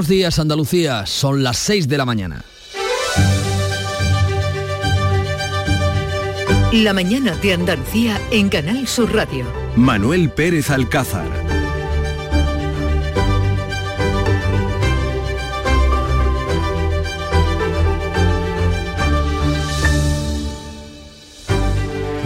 Buenos días Andalucía, son las 6 de la mañana. La mañana de Andalucía en Canal Sur Radio. Manuel Pérez Alcázar.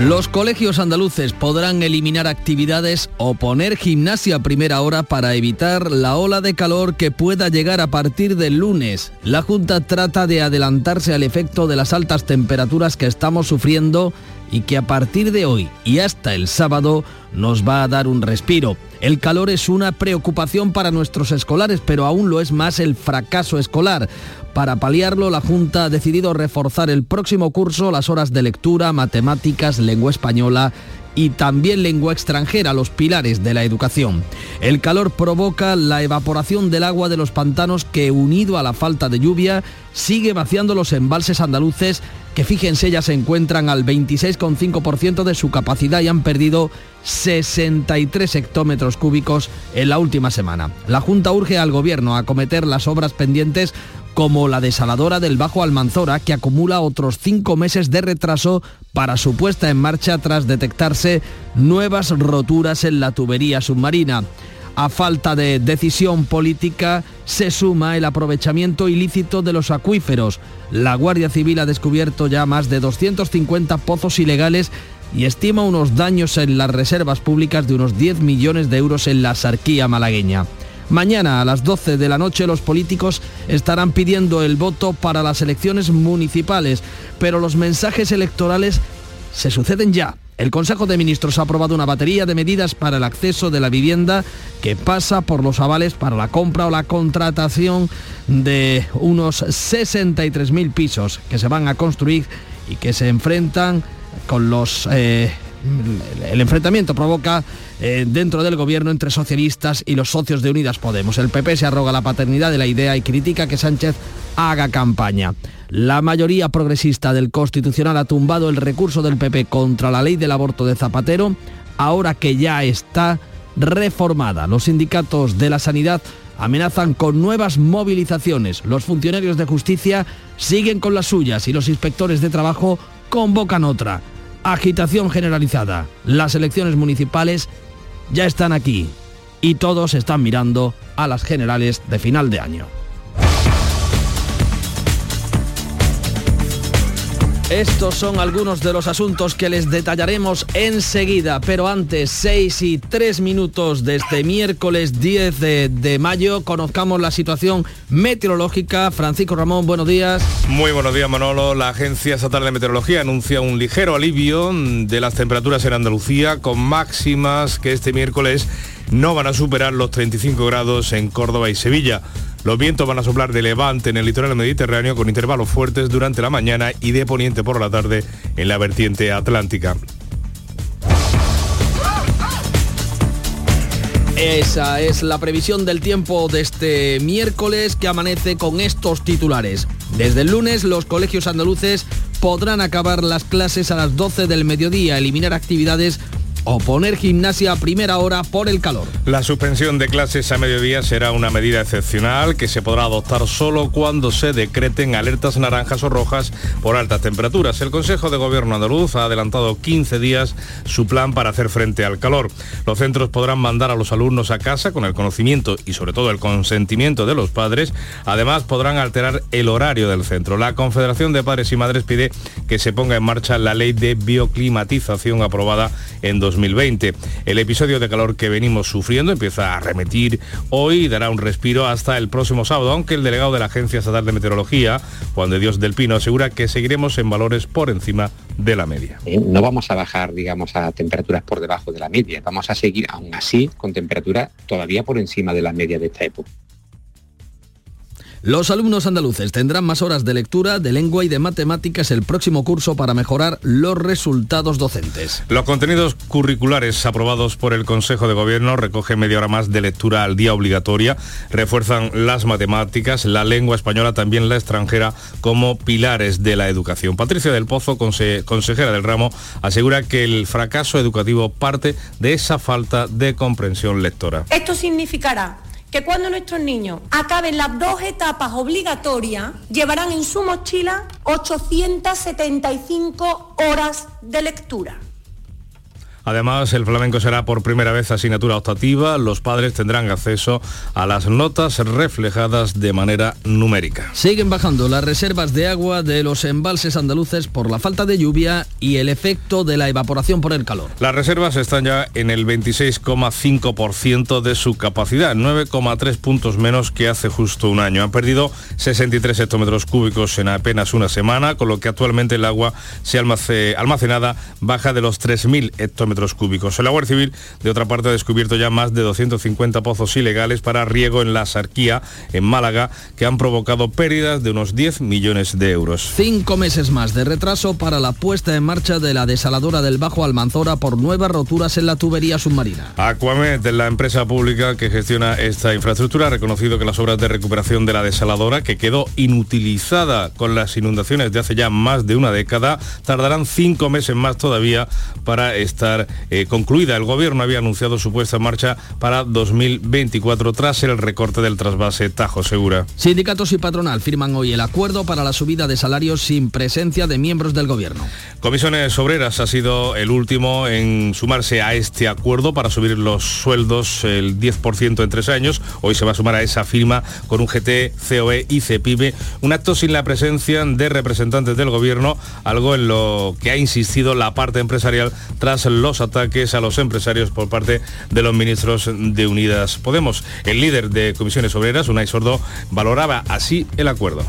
Los colegios andaluces podrán eliminar actividades o poner gimnasia a primera hora para evitar la ola de calor que pueda llegar a partir del lunes. La Junta trata de adelantarse al efecto de las altas temperaturas que estamos sufriendo y que a partir de hoy y hasta el sábado nos va a dar un respiro. El calor es una preocupación para nuestros escolares, pero aún lo es más el fracaso escolar. Para paliarlo, la Junta ha decidido reforzar el próximo curso las horas de lectura, matemáticas, lengua española y también lengua extranjera, los pilares de la educación. El calor provoca la evaporación del agua de los pantanos que, unido a la falta de lluvia, sigue vaciando los embalses andaluces que fíjense ya se encuentran al 26,5% de su capacidad y han perdido 63 hectómetros cúbicos en la última semana. La Junta urge al Gobierno a acometer las obras pendientes como la desaladora del Bajo Almanzora, que acumula otros cinco meses de retraso para su puesta en marcha tras detectarse nuevas roturas en la tubería submarina. A falta de decisión política se suma el aprovechamiento ilícito de los acuíferos. La Guardia Civil ha descubierto ya más de 250 pozos ilegales y estima unos daños en las reservas públicas de unos 10 millones de euros en la sarquía malagueña. Mañana a las 12 de la noche los políticos estarán pidiendo el voto para las elecciones municipales, pero los mensajes electorales se suceden ya. El Consejo de Ministros ha aprobado una batería de medidas para el acceso de la vivienda que pasa por los avales para la compra o la contratación de unos 63.000 pisos que se van a construir y que se enfrentan con los... Eh, el enfrentamiento provoca eh, dentro del gobierno entre socialistas y los socios de Unidas Podemos. El PP se arroga la paternidad de la idea y critica que Sánchez haga campaña. La mayoría progresista del Constitucional ha tumbado el recurso del PP contra la ley del aborto de Zapatero, ahora que ya está reformada. Los sindicatos de la sanidad amenazan con nuevas movilizaciones. Los funcionarios de justicia siguen con las suyas y los inspectores de trabajo convocan otra. Agitación generalizada. Las elecciones municipales ya están aquí y todos están mirando a las generales de final de año. Estos son algunos de los asuntos que les detallaremos enseguida, pero antes, 6 y 3 minutos de este miércoles 10 de, de, mayo, conozcamos la situación meteorológica. Francisco Ramón, buenos días. Muy buenos días, Manolo. La Agencia Estatal de Meteorología anuncia un ligero alivio de las temperaturas en Andalucía, con máximas que este miércoles no van a superar los 35 grados en Córdoba y Sevilla. Los vientos van a soplar de levante en el litoral mediterráneo con intervalos fuertes durante la mañana y de poniente por la tarde en la vertiente atlántica. Esa es la previsión del tiempo de este miércoles que amanece con estos titulares. Desde el lunes los colegios andaluces podrán acabar las clases a las 12 del mediodía, eliminar actividades o poner gimnasia a primera hora por el calor. La suspensión de clases a mediodía será una medida excepcional que se podrá adoptar solo cuando se decreten alertas naranjas o rojas por altas temperaturas. El Consejo de Gobierno andaluz ha adelantado 15 días su plan para hacer frente al calor. Los centros podrán mandar a los alumnos a casa con el conocimiento y sobre todo el consentimiento de los padres. Además podrán alterar el horario del centro. La Confederación de Padres y Madres pide que se ponga en marcha la ley de bioclimatización aprobada en 2020. El episodio de calor que venimos sufriendo empieza a remitir hoy y dará un respiro hasta el próximo sábado, aunque el delegado de la Agencia Estatal de Meteorología, Juan de Dios del Pino, asegura que seguiremos en valores por encima de la media. Eh, no vamos a bajar, digamos, a temperaturas por debajo de la media, vamos a seguir aún así con temperaturas todavía por encima de la media de esta época. Los alumnos andaluces tendrán más horas de lectura, de lengua y de matemáticas el próximo curso para mejorar los resultados docentes. Los contenidos curriculares aprobados por el Consejo de Gobierno recogen media hora más de lectura al día obligatoria, refuerzan las matemáticas, la lengua española, también la extranjera, como pilares de la educación. Patricia del Pozo, consejera del ramo, asegura que el fracaso educativo parte de esa falta de comprensión lectora. Esto significará que cuando nuestros niños acaben las dos etapas obligatorias, llevarán en su mochila 875 horas de lectura. Además, el flamenco será por primera vez asignatura optativa. Los padres tendrán acceso a las notas reflejadas de manera numérica. Siguen bajando las reservas de agua de los embalses andaluces por la falta de lluvia y el efecto de la evaporación por el calor. Las reservas están ya en el 26,5% de su capacidad, 9,3 puntos menos que hace justo un año. Han perdido 63 hectómetros cúbicos en apenas una semana, con lo que actualmente el agua se almacenada baja de los 3.000 hectómetros cúbicos. El Guardia Civil, de otra parte, ha descubierto ya más de 250 pozos ilegales para riego en la Sarquía, en Málaga, que han provocado pérdidas de unos 10 millones de euros. Cinco meses más de retraso para la puesta en marcha de la desaladora del Bajo Almanzora por nuevas roturas en la tubería submarina. Aquamed, la empresa pública que gestiona esta infraestructura, ha reconocido que las obras de recuperación de la desaladora, que quedó inutilizada con las inundaciones de hace ya más de una década, tardarán cinco meses más todavía para estar eh, concluida. El gobierno había anunciado su puesta en marcha para 2024 tras el recorte del trasvase Tajo Segura. Sindicatos y patronal firman hoy el acuerdo para la subida de salarios sin presencia de miembros del gobierno. Comisiones Obreras ha sido el último en sumarse a este acuerdo para subir los sueldos el 10% en tres años. Hoy se va a sumar a esa firma con un GT, COE y CEPIBE, un acto sin la presencia de representantes del gobierno, algo en lo que ha insistido la parte empresarial tras los ataques a los empresarios por parte de los ministros de Unidas Podemos. El líder de Comisiones Obreras, Unai Sordo, valoraba así el acuerdo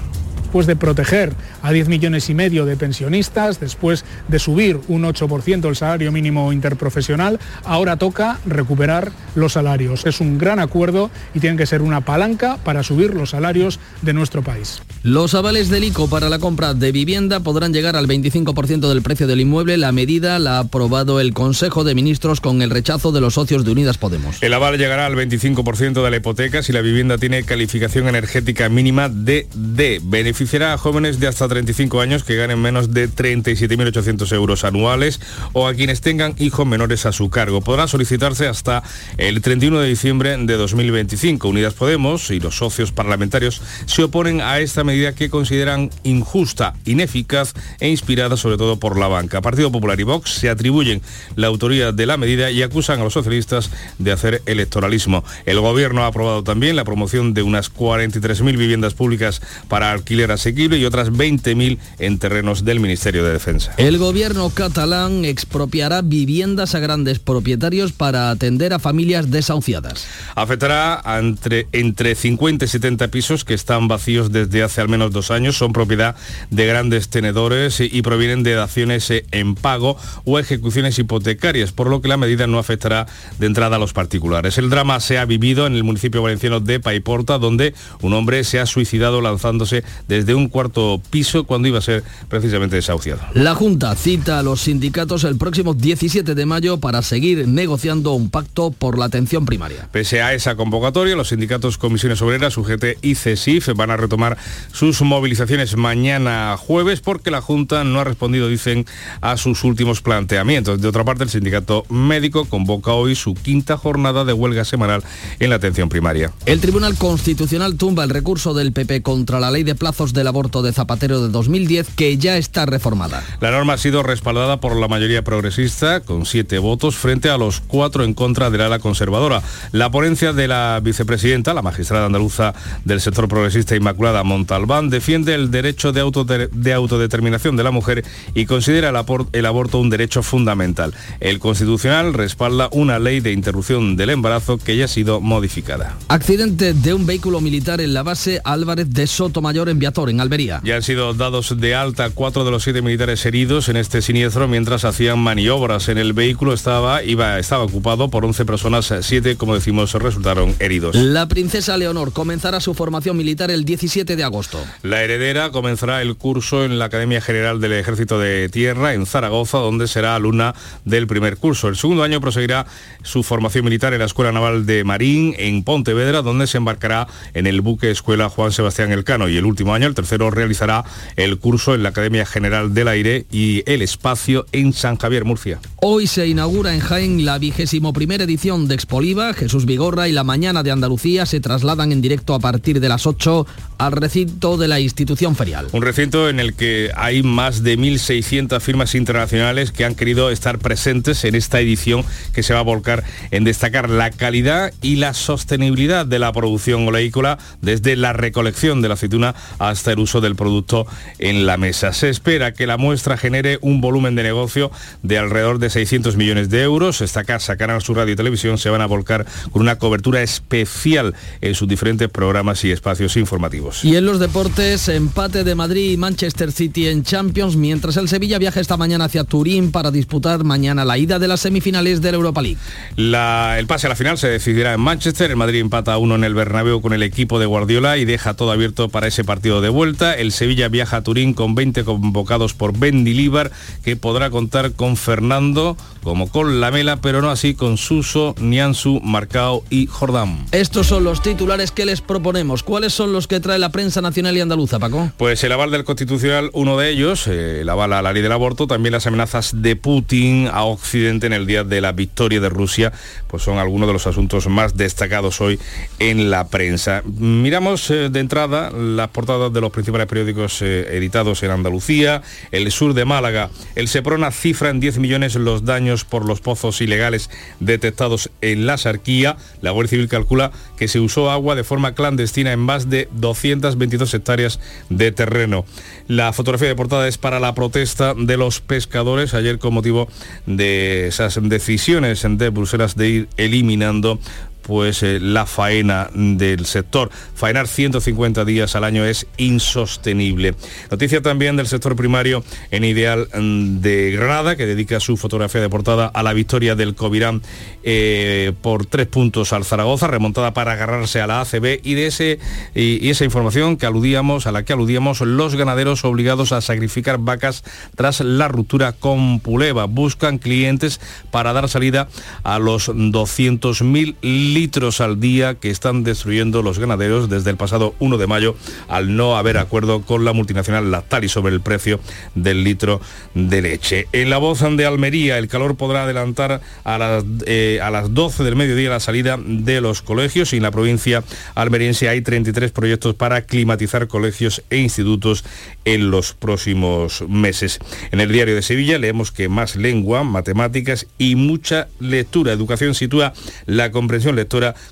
después de proteger a 10 millones y medio de pensionistas, después de subir un 8% el salario mínimo interprofesional, ahora toca recuperar los salarios. Es un gran acuerdo y tiene que ser una palanca para subir los salarios de nuestro país. Los avales del ICO para la compra de vivienda podrán llegar al 25% del precio del inmueble. La medida la ha aprobado el Consejo de Ministros con el rechazo de los socios de Unidas Podemos. El aval llegará al 25% de la hipoteca si la vivienda tiene calificación energética mínima de D beneficiará a jóvenes de hasta 35 años que ganen menos de 37.800 euros anuales o a quienes tengan hijos menores a su cargo. Podrá solicitarse hasta el 31 de diciembre de 2025. Unidas Podemos y los socios parlamentarios se oponen a esta medida que consideran injusta, ineficaz e inspirada sobre todo por la banca. Partido Popular y Vox se atribuyen la autoría de la medida y acusan a los socialistas de hacer electoralismo. El gobierno ha aprobado también la promoción de unas 43.000 viviendas públicas para alquiler asequible y otras 20.000 en terrenos del Ministerio de Defensa. El gobierno catalán expropiará viviendas a grandes propietarios para atender a familias desahuciadas. Afectará entre, entre 50 y 70 pisos que están vacíos desde hace al menos dos años. Son propiedad de grandes tenedores y provienen de daciones en pago o ejecuciones hipotecarias, por lo que la medida no afectará de entrada a los particulares. El drama se ha vivido en el municipio valenciano de Paiporta, donde un hombre se ha suicidado lanzándose desde de un cuarto piso cuando iba a ser precisamente desahuciado. La Junta cita a los sindicatos el próximo 17 de mayo para seguir negociando un pacto por la atención primaria. Pese a esa convocatoria, los sindicatos Comisiones Obreras, UGT y CESIF van a retomar sus movilizaciones mañana jueves porque la Junta no ha respondido, dicen, a sus últimos planteamientos. De otra parte, el sindicato médico convoca hoy su quinta jornada de huelga semanal en la atención primaria. El Tribunal Constitucional tumba el recurso del PP contra la ley de plazos del aborto de Zapatero de 2010 que ya está reformada. La norma ha sido respaldada por la mayoría progresista con siete votos frente a los cuatro en contra del ala conservadora. La ponencia de la vicepresidenta, la magistrada andaluza del sector progresista Inmaculada Montalbán, defiende el derecho de, autodeterminación de la mujer y considera el, el aborto un derecho fundamental. El Constitucional respalda una ley de interrupción del embarazo que ya ha sido modificada. Accidente de un vehículo militar en la base Álvarez de Sotomayor en En Almería. Ya han sido dados de alta cuatro de los siete militares heridos en este siniestro mientras hacían maniobras. En el vehículo estaba, iba, estaba ocupado por 11 personas, siete, como decimos, resultaron heridos. La princesa Leonor comenzará su formación militar el 17 de agosto. La heredera comenzará el curso en la Academia General del Ejército de Tierra en Zaragoza, donde será alumna del primer curso. El segundo año proseguirá su formación militar en la Escuela Naval de Marín en Pontevedra, donde se embarcará en el buque Escuela Juan Sebastián Elcano. Y el último año año. El tercero realizará el curso en la Academia General del Aire y el Espacio en San Javier, Murcia. Hoy se inaugura en Jaén la vigésimo primera edición de Expoliva. Jesús Vigorra y la Mañana de Andalucía se trasladan en directo a partir de las 8 al recinto de la institución ferial. Un recinto en el que hay más de 1.600 firmas internacionales que han querido estar presentes en esta edición que se va a volcar en destacar la calidad y la sostenibilidad de la producción oleícola desde la recolección de la aceituna hasta el uso del producto en la mesa. Se espera que la muestra genere un volumen de negocio de alrededor de 600 millones de euros. Esta casa, Canal Sur Radio y Televisión, se van a volcar con una cobertura especial en sus diferentes programas y espacios informativos. Y en los deportes, empate de Madrid y Manchester City en Champions, mientras el Sevilla viaja esta mañana hacia Turín para disputar mañana la ida de las semifinales de la Europa League. el pase a la final se decidirá en Manchester. El Madrid empata a uno en el Bernabéu con el equipo de Guardiola y deja todo abierto para ese partido de vuelta. El Sevilla viaja a Turín con 20 convocados por Líbar, que podrá contar con Fernando como con Lamela, pero no así con Suso, Niansu, Marcao y Jordán. Estos son los titulares que les proponemos. ¿Cuáles son los que trae la prensa nacional y andaluza, Paco? Pues el aval del Constitucional, uno de ellos, eh, el aval a la ley del aborto, también las amenazas de Putin a Occidente en el día de la victoria de Rusia, pues son algunos de los asuntos más destacados hoy en la prensa. Miramos eh, de entrada las portadas de los principales periódicos eh, editados en Andalucía, el sur de Málaga, el Seprona cifra en 10 millones los daños por los pozos ilegales detectados en la Sarquía. La Guardia Civil calcula que se usó agua de forma clandestina en más de 222 hectáreas de terreno. La fotografía de portada es para la protesta de los pescadores ayer con motivo de esas decisiones de Bruselas de ir eliminando pues eh, la faena del sector. Faenar 150 días al año es insostenible. Noticia también del sector primario en Ideal mm, de Granada, que dedica su fotografía de portada a la victoria del Covirán eh, por tres puntos al Zaragoza, remontada para agarrarse a la ACB y de ese y, esa información que aludíamos, a la que aludíamos, los ganaderos obligados a sacrificar vacas tras la ruptura con Puleva. Buscan clientes para dar salida a los 200.000 litros al día que están destruyendo los ganaderos desde el pasado 1 de mayo al no haber acuerdo con la multinacional Lactali sobre el precio del litro de leche. En la voz de Almería, el calor podrá adelantar a las, eh, a las 12 del mediodía la salida de los colegios y en la provincia almeriense hay 33 proyectos para climatizar colegios e institutos en los próximos meses. En el diario de Sevilla leemos que más lengua, matemáticas y mucha lectura. Educación sitúa la comprensión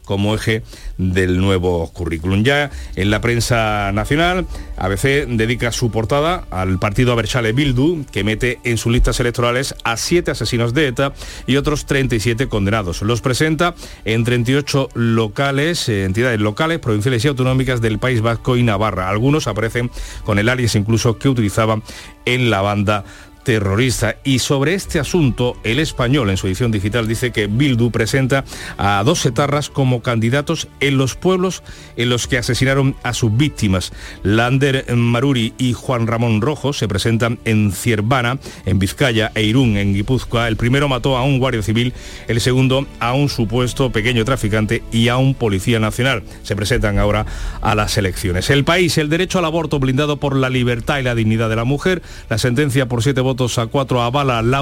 como eje del nuevo currículum. Ya en la prensa nacional, ABC dedica su portada al partido Aberchale Bildu, que mete en sus listas electorales a siete asesinos de ETA y otros 37 condenados. Los presenta en 38 locales, eh, entidades locales, provinciales y autonómicas del País Vasco y Navarra. Algunos aparecen con el alias incluso que utilizaban en la banda terrorista. Y sobre este asunto, el español en su edición digital dice que Bildu presenta a dos etarras como candidatos en los pueblos en los que asesinaron a sus víctimas. Lander Maruri y Juan Ramón Rojo se presentan en Ciervana, en Vizcaya e Irún, en Guipúzcoa. El primero mató a un guardia civil, el segundo a un supuesto pequeño traficante y a un policía nacional. Se presentan ahora a las elecciones. El país, el derecho al aborto blindado por la libertad y la dignidad de la mujer, la sentencia por siete votos votos a cuatro avala la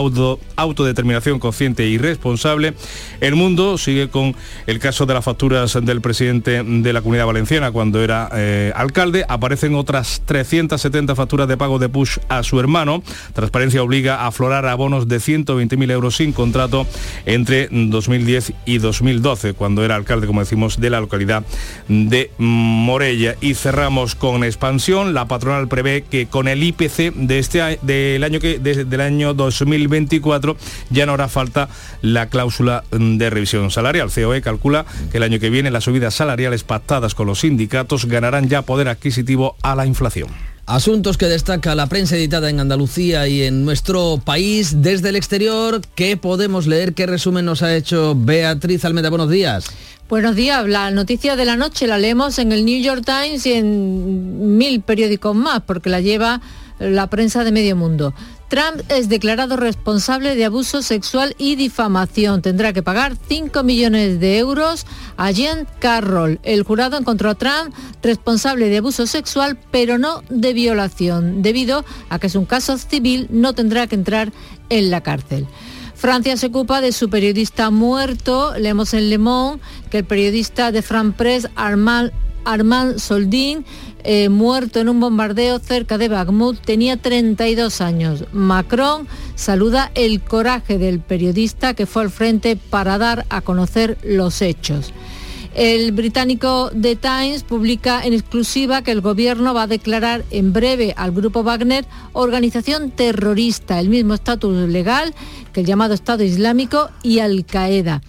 autodeterminación consciente y responsable. El mundo sigue con el caso de las facturas del presidente de la Comunidad Valenciana cuando era eh, alcalde. Aparecen otras 370 facturas de pago de push a su hermano. Transparencia obliga a aflorar abonos de 120.000 euros sin contrato entre 2010 y 2012, cuando era alcalde, como decimos, de la localidad de Morella. Y cerramos con expansión. La patronal prevé que con el IPC de este del año que desde el año 2024 ya no hará falta la cláusula de revisión salarial. COE calcula que el año que viene las subidas salariales pactadas con los sindicatos ganarán ya poder adquisitivo a la inflación. Asuntos que destaca la prensa editada en Andalucía y en nuestro país desde el exterior. ¿Qué podemos leer? ¿Qué resumen nos ha hecho Beatriz Almeda? Buenos días. Buenos días. La noticia de la noche la leemos en el New York Times y en mil periódicos más, porque la lleva la prensa de medio mundo. Trump es declarado responsable de abuso sexual y difamación. Tendrá que pagar 5 millones de euros a Jen Carroll. El jurado encontró a Trump responsable de abuso sexual, pero no de violación. Debido a que es un caso civil, no tendrá que entrar en la cárcel. Francia se ocupa de su periodista muerto. Leemos en Le Monde que el periodista de France Press, Armand, Armand Soldin, eh, muerto en un bombardeo cerca de Bakhmut, tenía 32 años. Macron saluda el coraje del periodista que fue al frente para dar a conocer los hechos. El británico The Times publica en exclusiva que el gobierno va a declarar en breve al grupo Wagner organización terrorista, el mismo estatus legal que el llamado Estado Islámico y Al-Qaeda.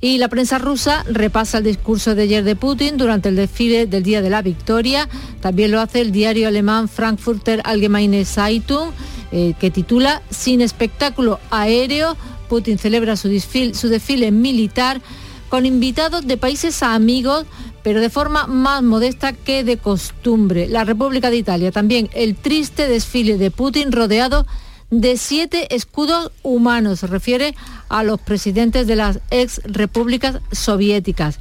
Y la prensa rusa repasa el discurso de ayer de Putin durante el desfile del Día de la Victoria. También lo hace el diario alemán Frankfurter Allgemeine Zeitung, eh, que titula Sin espectáculo aéreo, Putin celebra su desfile militar con invitados de países amigos, pero de forma más modesta que de costumbre. La República de Italia también el triste desfile de Putin rodeado de siete escudos humanos. Se refiere a los presidentes de las ex repúblicas soviéticas.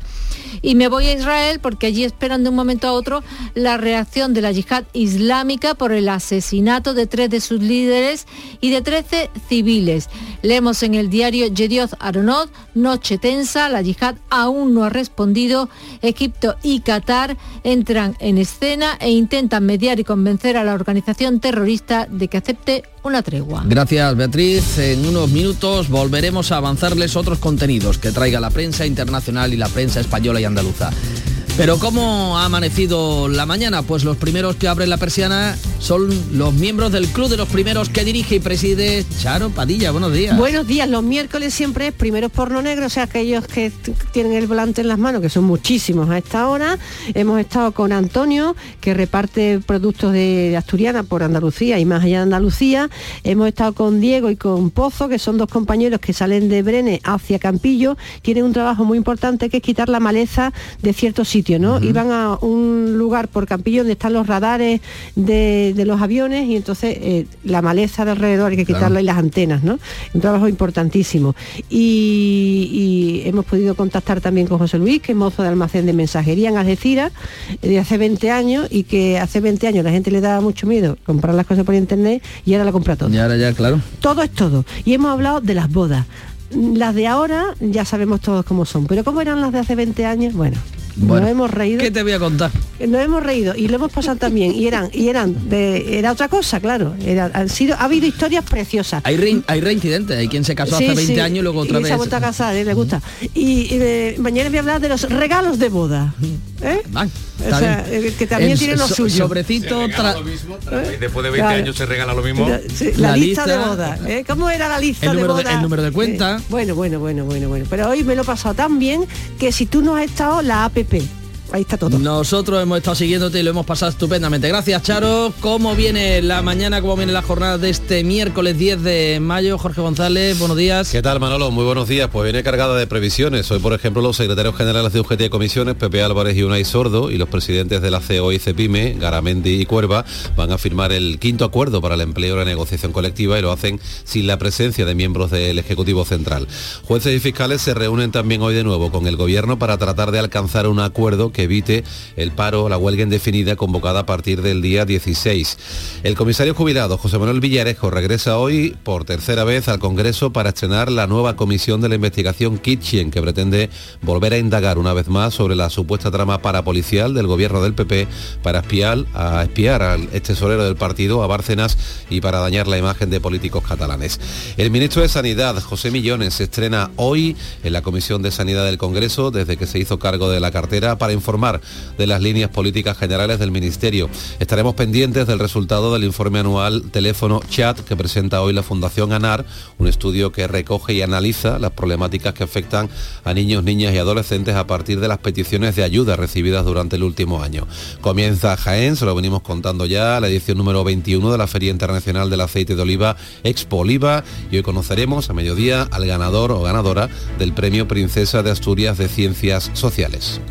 Y me voy a Israel porque allí esperan de un momento a otro la reacción de la yihad islámica por el asesinato de tres de sus líderes y de 13 civiles. Leemos en el diario Yedioth Aronot, noche tensa, la yihad aún no ha respondido. Egipto y Qatar entran en escena e intentan mediar y convencer a la organización terrorista de que acepte una tregua. Gracias Beatriz. En unos minutos volveremos a avanzarles otros contenidos que traiga la prensa internacional y la prensa española y andaluza. Pero ¿cómo ha amanecido la mañana? Pues los primeros que abren la persiana son los miembros del Club de los Primeros que dirige y preside Charo Padilla. Buenos días. Buenos días. Los miércoles siempre es primeros porno negro, o sea, aquellos que tienen el volante en las manos, que son muchísimos a esta hora. Hemos estado con Antonio, que reparte productos de Asturiana por Andalucía y más allá de Andalucía. Hemos estado con Diego y con Pozo, que son dos compañeros que salen de Brene hacia Campillo. Tienen un trabajo muy importante que es quitar la maleza de ciertos sitios ¿no? Iban a un lugar por Campillo donde están los radares de, los aviones y entonces eh, la maleza de alrededor hay que quitarla y las antenas, ¿no? Un trabajo importantísimo. Y, hemos podido contactar también con José Luis, que es mozo de almacén de mensajería en Algeciras, de hace 20 años y que hace 20 años la gente le daba mucho miedo comprar las cosas por internet y ahora la compra todo. Y ahora ya, claro. Todo es todo. Y hemos hablado de las bodas. Las de ahora ya sabemos todos cómo son, pero ¿cómo eran las de hace 20 años? Bueno, bueno, nos hemos reído. ¿Qué te voy a contar? Nos hemos reído y lo hemos pasado también. Y eran, y eran de, era otra cosa, claro. Era, han sido, ha habido historias preciosas. Hay, hay reincidentes, hay quien se casó hace 20 años y luego otra y vez. Se ha vuelto a casar, ¿eh? le gusta. Y, eh, mañana voy a hablar de los regalos de boda. ¿Eh? o sea, eh, que también tienen lo suyo. Sobrecito Después de 20 años se regala lo mismo. La, lista, de boda. ¿Cómo era la lista de boda? el número de cuenta. bueno, bueno, bueno, bueno, bueno. Pero hoy me lo he pasado tan bien que si tú no has estado, la APP ahí está todo. Nosotros hemos estado siguiéndote y lo hemos pasado estupendamente. Gracias, Charo. ¿Cómo viene la mañana, cómo viene la jornada de este miércoles 10 de mayo? Jorge González, buenos días. ¿Qué tal, Manolo? Muy buenos días. Pues viene cargada de previsiones. Hoy, por ejemplo, los secretarios generales de UGT de Comisiones, Pepe Álvarez y Unai Sordo, y los presidentes de la CEO y CEPIME, Garamendi y Cuerva, van a firmar el quinto acuerdo para el empleo y la negociación colectiva y lo hacen sin la presencia de miembros del Ejecutivo Central. Jueces y fiscales se reúnen también hoy de nuevo con el Gobierno para tratar de alcanzar un acuerdo que evite el paro, la huelga indefinida convocada a partir del día 16. El comisario jubilado José Manuel Villarejo regresa hoy por tercera vez al Congreso para estrenar la nueva comisión de la investigación Kitchen que pretende volver a indagar una vez más sobre la supuesta trama parapolicial del gobierno del PP para espiar, a espiar al tesorero del partido, a Bárcenas, y para dañar la imagen de políticos catalanes. El ministro de Sanidad, José Millones, se estrena hoy en la Comisión de Sanidad del Congreso desde que se hizo cargo de la cartera para informar de las líneas políticas generales del Ministerio. Estaremos pendientes del resultado del informe anual teléfono chat que presenta hoy la Fundación ANAR, un estudio que recoge y analiza las problemáticas que afectan a niños, niñas y adolescentes a partir de las peticiones de ayuda recibidas durante el último año. Comienza Jaén, se lo venimos contando ya, la edición número 21 de la Feria Internacional del Aceite de Oliva Expo Oliva y hoy conoceremos a mediodía al ganador o ganadora del Premio Princesa de Asturias de Ciencias Sociales.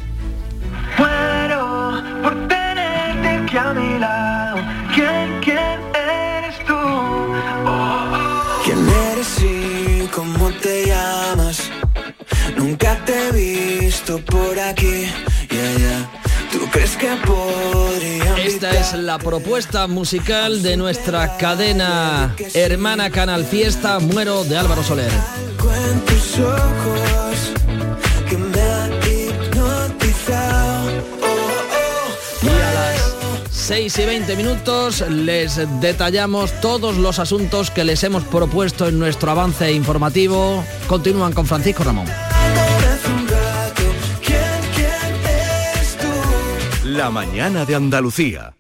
Muero por tenerte aquí a mi lado. ¿Quién, quién eres tú? Oh, oh. ¿Quién eres y cómo te llamas? Nunca te he visto por aquí. Yeah, yeah. ¿Tú crees que Esta es la propuesta musical de nuestra cadena hermana Canal Fiesta Muero de Álvaro Soler. Algo en tus ojos. 6 y 20 minutos les detallamos todos los asuntos que les hemos propuesto en nuestro avance informativo. Continúan con Francisco Ramón. La mañana de Andalucía.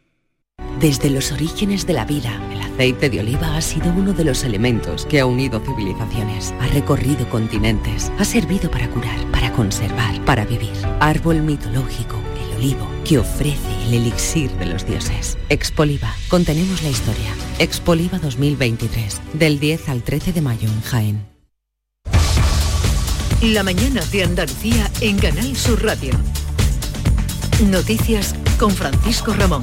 Desde los orígenes de la vida, el aceite de oliva ha sido uno de los elementos que ha unido civilizaciones, ha recorrido continentes, ha servido para curar, para conservar, para vivir. Árbol mitológico, el olivo, que ofrece el elixir de los dioses. Expoliva, contenemos la historia. Expoliva 2023, del 10 al 13 de mayo en Jaén. La mañana de Andalucía en Canal Sur Radio. Noticias con Francisco Ramón.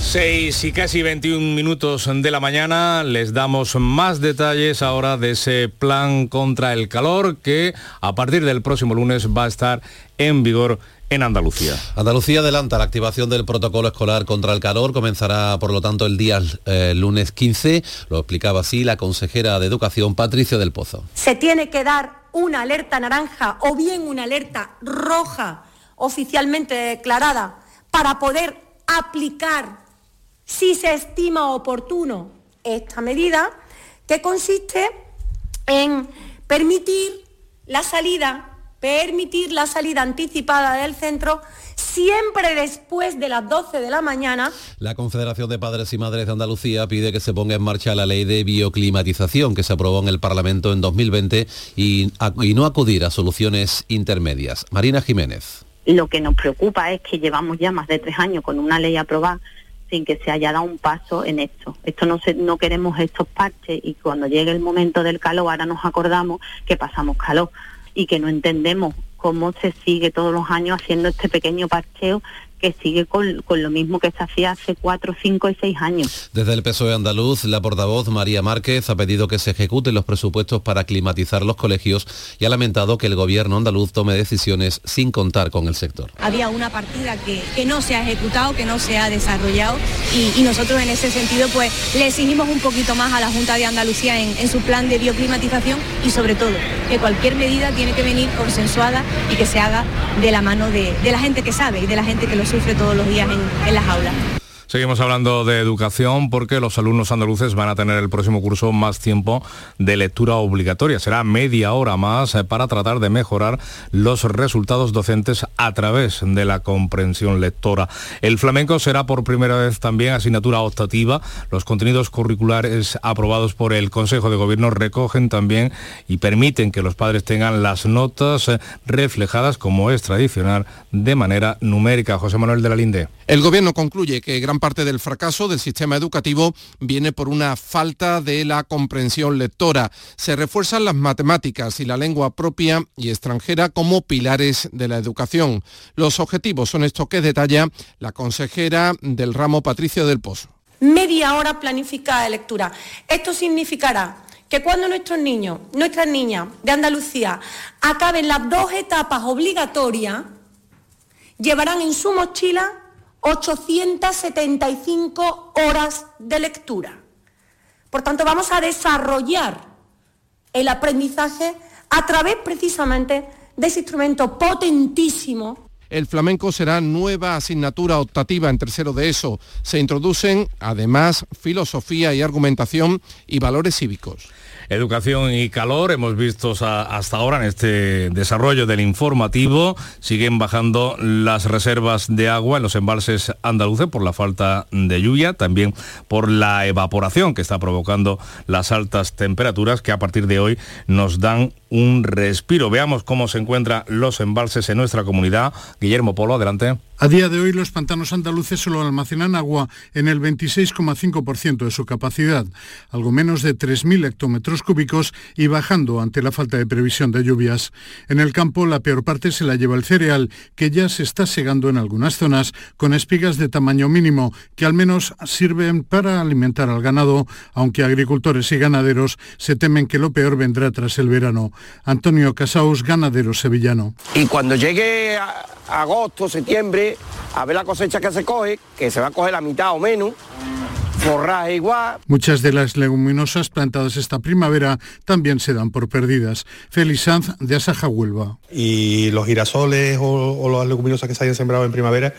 6 y casi 21 minutos de la mañana les damos más detalles ahora de ese plan contra el calor que a partir del próximo lunes va a estar en vigor en Andalucía. Andalucía adelanta la activación del protocolo escolar contra el calor. Comenzará, por lo tanto, el día eh, lunes 15. Lo explicaba así la consejera de Educación, Patricia del Pozo. Se tiene que dar una alerta naranja o bien una alerta roja oficialmente declarada para poder aplicar, si se estima oportuno, esta medida, que consiste en permitir la salida, permitir la salida anticipada del centro siempre después de las 12 de la mañana. La Confederación de Padres y Madres de Andalucía pide que se ponga en marcha la ley de bioclimatización que se aprobó en el Parlamento en 2020 y, y no acudir a soluciones intermedias. Marina Jiménez. Lo que nos preocupa es que llevamos ya más de tres años con una ley aprobada sin que se haya dado un paso en esto. Esto no se, no queremos estos parches y cuando llegue el momento del calor ahora nos acordamos que pasamos calor y que no entendemos cómo se sigue todos los años haciendo este pequeño parcheo que sigue con, con, lo mismo que se hacía hace cuatro, cinco y seis años. Desde el PSOE andaluz, la portavoz María Márquez ha pedido que se ejecuten los presupuestos para climatizar los colegios y ha lamentado que el gobierno andaluz tome decisiones sin contar con el sector. Había una partida que, que no se ha ejecutado, que no se ha desarrollado y, y, nosotros en ese sentido pues le exigimos un poquito más a la Junta de Andalucía en, en su plan de bioclimatización y sobre todo que cualquier medida tiene que venir consensuada y que se haga de la mano de, de la gente que sabe y de la gente que lo sufre todos los días en, en las aulas. Seguimos hablando de educación porque los alumnos andaluces van a tener el próximo curso más tiempo de lectura obligatoria. Será media hora más eh, para tratar de mejorar los resultados docentes a través de la comprensión lectora. El flamenco será por primera vez también asignatura optativa. Los contenidos curriculares aprobados por el Consejo de Gobierno recogen también y permiten que los padres tengan las notas eh, reflejadas como es tradicional de manera numérica. José Manuel de la Linde. El Gobierno concluye que gran parte del fracaso del sistema educativo viene por una falta de la comprensión lectora. Se refuerzan las matemáticas y la lengua propia y extranjera como pilares de la educación. Los objetivos son estos que detalla la consejera del ramo Patricia del Pozo. Media hora planificada de lectura. Esto significará que cuando nuestros niños, nuestras niñas de Andalucía acaben las dos etapas obligatorias, llevarán en su mochila 875 horas de lectura. Por tanto, vamos a desarrollar el aprendizaje a través precisamente de ese instrumento potentísimo el flamenco será nueva asignatura optativa en tercero de ESO. Se introducen, además, filosofía y argumentación y valores cívicos. Educación y calor, hemos visto hasta ahora en este desarrollo del informativo, siguen bajando las reservas de agua en los embalses andaluces por la falta de lluvia, también por la evaporación que está provocando las altas temperaturas que a partir de hoy nos dan un respiro. Veamos cómo se encuentran los embalses en nuestra comunidad. Guillermo Polo, adelante. A día de hoy los pantanos andaluces solo almacenan agua en el 26,5% de su capacidad, algo menos de 3.000 hectómetros cúbicos y bajando ante la falta de previsión de lluvias. En el campo la peor parte se la lleva el cereal, que ya se está segando en algunas zonas con espigas de tamaño mínimo, que al menos sirven para alimentar al ganado, aunque agricultores y ganaderos se temen que lo peor vendrá tras el verano. Antonio Casaus, ganadero sevillano. Y cuando llegue a agosto, septiembre, a ver la cosecha que se coge, que se va a coger la mitad o menos, forraje igual. Muchas de las leguminosas plantadas esta primavera también se dan por perdidas. Félix Sanz de Asaja Huelva. Y los girasoles o, o las leguminosas que se hayan sembrado en primavera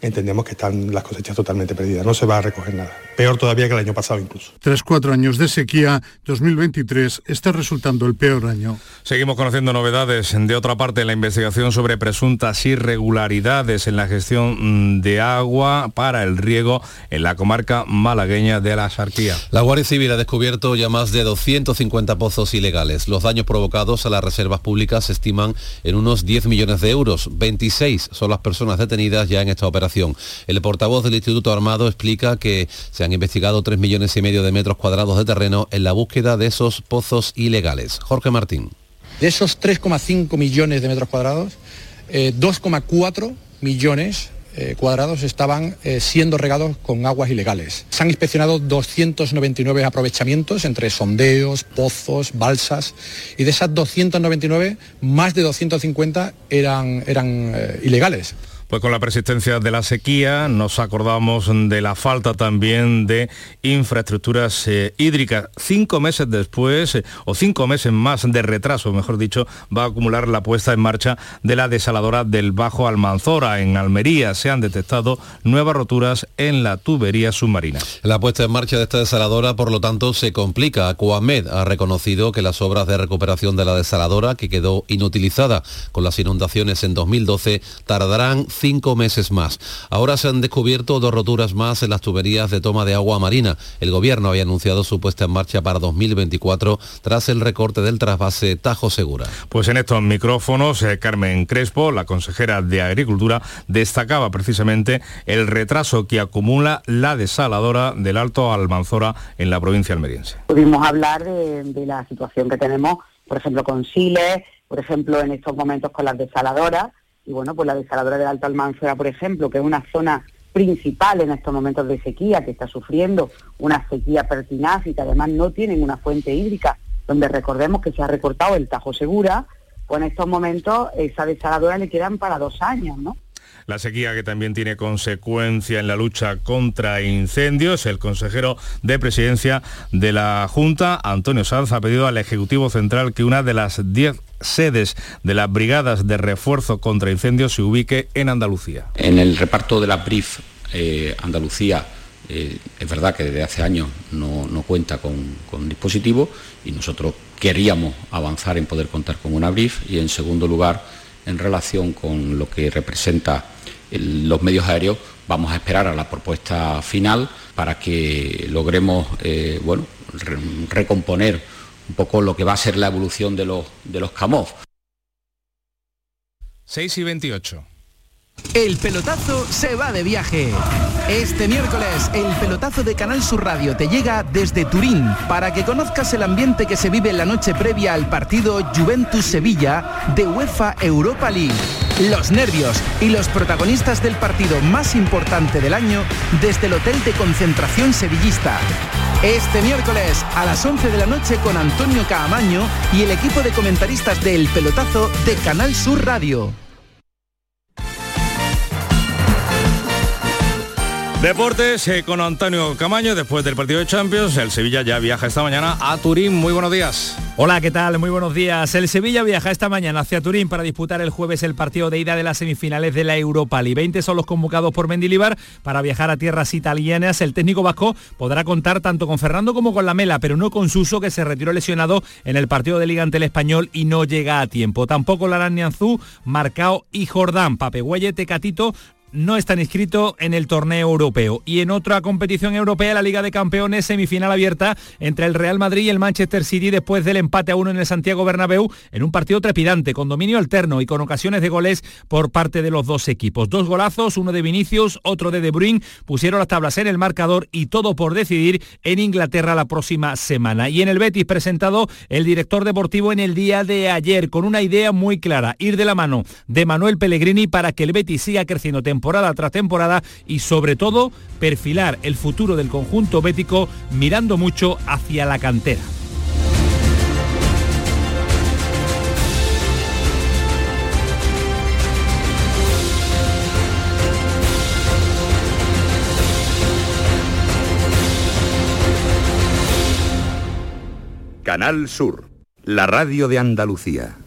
entendemos que están las cosechas totalmente perdidas, no se va a recoger nada. Peor todavía que el año pasado incluso. Tras cuatro años de sequía, 2023 está resultando el peor año. Seguimos conociendo novedades. De otra parte, la investigación sobre presuntas irregularidades en la gestión mm, de agua para el riego en la comarca malagueña de la Sarquía. La Guardia Civil ha descubierto ya más de 250 pozos ilegales. Los daños provocados a las reservas públicas se estiman en unos 10 millones de euros. 26 son las personas detenidas ya en esta operación el portavoz del Instituto Armado explica que se han investigado 3 millones y medio de metros cuadrados de terreno en la búsqueda de esos pozos ilegales. Jorge Martín. De esos 3,5 millones de metros cuadrados, 2,4 millones eh, cuadrados estaban eh, siendo regados con aguas ilegales. Se han inspeccionado 299 aprovechamientos entre sondeos, pozos, balsas y de esas 299, más de 250 eran, eh, ilegales. Pues con la persistencia de la sequía nos acordamos de la falta también de infraestructuras eh, hídricas. Cinco meses después, eh, o cinco meses más de retraso, mejor dicho, va a acumular la puesta en marcha de la desaladora del Bajo Almanzora. En Almería se han detectado nuevas roturas en la tubería submarina. La puesta en marcha de esta desaladora, por lo tanto, se complica. Aquamed ha reconocido que las obras de recuperación de la desaladora, que quedó inutilizada con las inundaciones en 2012, tardarán cinco meses más. Ahora se han descubierto dos roturas más en las tuberías de toma de agua marina. El gobierno había anunciado su puesta en marcha para 2024 tras el recorte del trasvase Tajo Segura. Pues en estos micrófonos, eh, Carmen Crespo, la consejera de Agricultura, destacaba precisamente el retraso que acumula la desaladora del Alto Almanzora en la provincia almeriense. Pudimos hablar de, de la situación que tenemos, por ejemplo, con Siles, por ejemplo, en estos momentos con las desaladoras, y bueno, pues la desaladora del Alto Almanzora, por ejemplo, que es una zona principal en estos momentos de sequía, que está sufriendo una sequía pertinaz y que además no tienen una fuente hídrica, donde recordemos que se ha recortado el Tajo Segura, pues en estos momentos esa desaladora le quedan para dos años, ¿no? La sequía que también tiene consecuencia en la lucha contra incendios. El consejero de presidencia de la Junta, Antonio Sanz, ha pedido al Ejecutivo Central que una de las 10 sedes de las brigadas de refuerzo contra incendios se ubique en Andalucía. En el reparto de la BRIF, eh, Andalucía eh, es verdad que desde hace años no, no cuenta con, con, dispositivo y nosotros queríamos avanzar en poder contar con una BRIF y en segundo lugar en relación con lo que representa el, los medios aéreos, vamos a esperar a la propuesta final para que logremos eh, bueno, re, recomponer un poco lo que va a ser la evolución de los, de los CAMOF. 6 y 28. El pelotazo se va de viaje. Este miércoles, el pelotazo de Canal Sur Radio te llega desde Turín para que conozcas el ambiente que se vive en la noche previa al partido Juventus-Sevilla de UEFA Europa League. Los nervios y los protagonistas del partido más importante del año desde el Hotel de Concentración Sevillista. Este miércoles a las 11 de la noche con Antonio Caamaño y el equipo de comentaristas del pelotazo de Canal Sur Radio. Deportes eh, con Antonio Camaño después del partido de Champions. El Sevilla ya viaja esta mañana a Turín. Muy buenos días. Hola, ¿qué tal? Muy buenos días. El Sevilla viaja esta mañana hacia Turín para disputar el jueves el partido de ida de las semifinales de la Europa League. 20 son los convocados por Mendilibar para viajar a tierras italianas. El técnico vasco podrá contar tanto con Fernando como con la Mela, pero no con Suso, que se retiró lesionado en el partido de Liga ante el Español y no llega a tiempo. Tampoco Larán Nianzú, Marcao y Jordán. Papegüelle, Tecatito no están inscritos en el torneo europeo. Y en otra competición europea, la Liga de Campeones, semifinal abierta entre el Real Madrid y el Manchester City después del empate a uno en el Santiago Bernabéu en un partido trepidante, con dominio alterno y con ocasiones de goles por parte de los dos equipos. Dos golazos, uno de Vinicius, otro de De Bruyne, pusieron las tablas en el marcador y todo por decidir en Inglaterra la próxima semana. Y en el Betis presentado el director deportivo en el día de ayer con una idea muy clara, ir de la mano de Manuel Pellegrini para que el Betis siga creciendo temporada tras temporada y sobre todo perfilar el futuro del conjunto bético mirando mucho hacia la cantera. Canal Sur, la radio de Andalucía.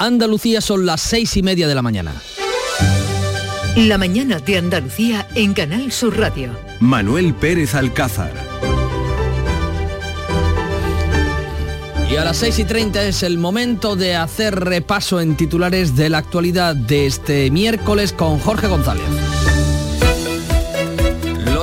Andalucía son las seis y media de la mañana. La mañana de Andalucía en Canal Sur Radio. Manuel Pérez Alcázar. Y a las 6 y 30 es el momento de hacer repaso en titulares de la actualidad de este miércoles con Jorge González.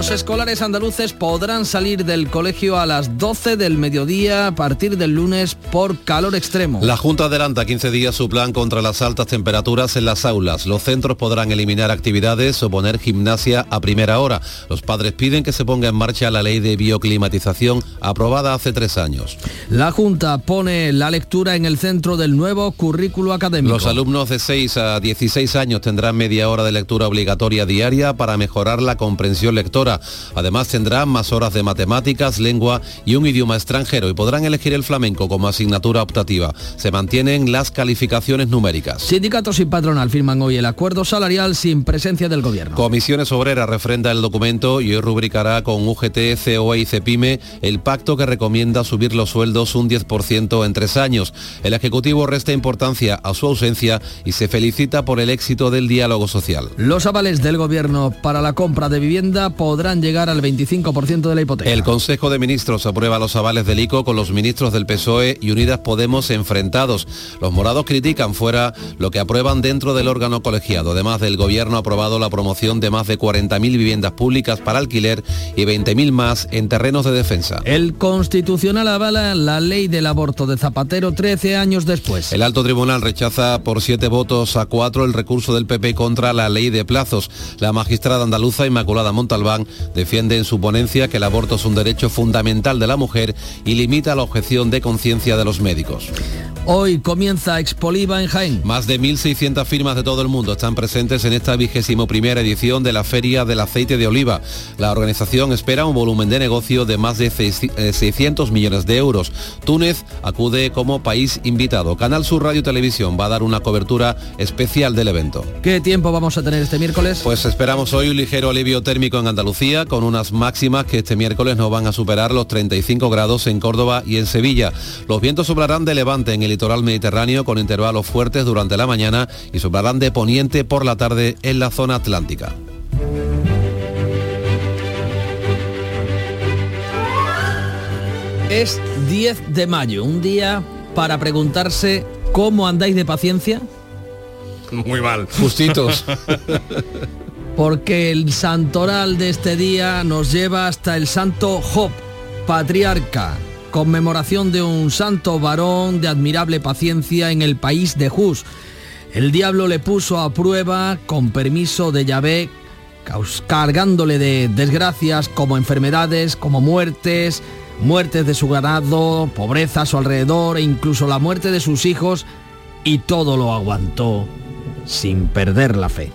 Los escolares andaluces podrán salir del colegio a las 12 del mediodía a partir del lunes por calor extremo. La Junta adelanta 15 días su plan contra las altas temperaturas en las aulas. Los centros podrán eliminar actividades o poner gimnasia a primera hora. Los padres piden que se ponga en marcha la ley de bioclimatización aprobada hace tres años. La Junta pone la lectura en el centro del nuevo currículo académico. Los alumnos de 6 a 16 años tendrán media hora de lectura obligatoria diaria para mejorar la comprensión lectora. Además tendrán más horas de matemáticas, lengua y un idioma extranjero y podrán elegir el flamenco como asignatura optativa. Se mantienen las calificaciones numéricas. Sindicatos y patronal firman hoy el acuerdo salarial sin presencia del gobierno. Comisiones Obreras refrenda el documento y hoy rubricará con UGT, COE y CEPIME el pacto que recomienda subir los sueldos un 10% en tres años. El Ejecutivo resta importancia a su ausencia y se felicita por el éxito del diálogo social. Los avales del gobierno para la compra de vivienda podrán llegar al 25% de la hipoteca. El Consejo de Ministros aprueba los avales del ICO con los ministros del PSOE y Unidas Podemos enfrentados. Los morados critican fuera lo que aprueban dentro del órgano colegiado. Además del gobierno ha aprobado la promoción de más de 40.000 viviendas públicas para alquiler y 20.000 más en terrenos de defensa. El Constitucional avala la ley del aborto de Zapatero 13 años después. El alto tribunal rechaza por siete votos a cuatro el recurso del PP contra la ley de plazos. La magistrada andaluza Inmaculada Montalbán defiende en su ponencia que el aborto es un derecho fundamental de la mujer y limita la objeción de conciencia de los médicos. Hoy comienza Expoliva en Jaén. Más de 1.600 firmas de todo el mundo están presentes en esta vigésimo primera edición de la Feria del Aceite de Oliva. La organización espera un volumen de negocio de más de 600 millones de euros. Túnez acude como país invitado. Canal Sur Radio y Televisión va a dar una cobertura especial del evento. ¿Qué tiempo vamos a tener este miércoles? Pues esperamos hoy un ligero alivio térmico en Andalucía, con unas máximas que este miércoles no van a superar los 35 grados en Córdoba y en Sevilla. Los vientos soplarán de levante en el litoral mediterráneo con intervalos fuertes durante la mañana y soplarán de poniente por la tarde en la zona atlántica. Es 10 de mayo, un día para preguntarse cómo andáis de paciencia. Muy mal. Justitos. Porque el santoral de este día nos lleva hasta el santo Job, patriarca, conmemoración de un santo varón de admirable paciencia en el país de Jus. El diablo le puso a prueba, con permiso de Yahvé, cargándole de desgracias como enfermedades, como muertes, muertes de su ganado, pobreza a su alrededor e incluso la muerte de sus hijos, y todo lo aguantó sin perder la fe.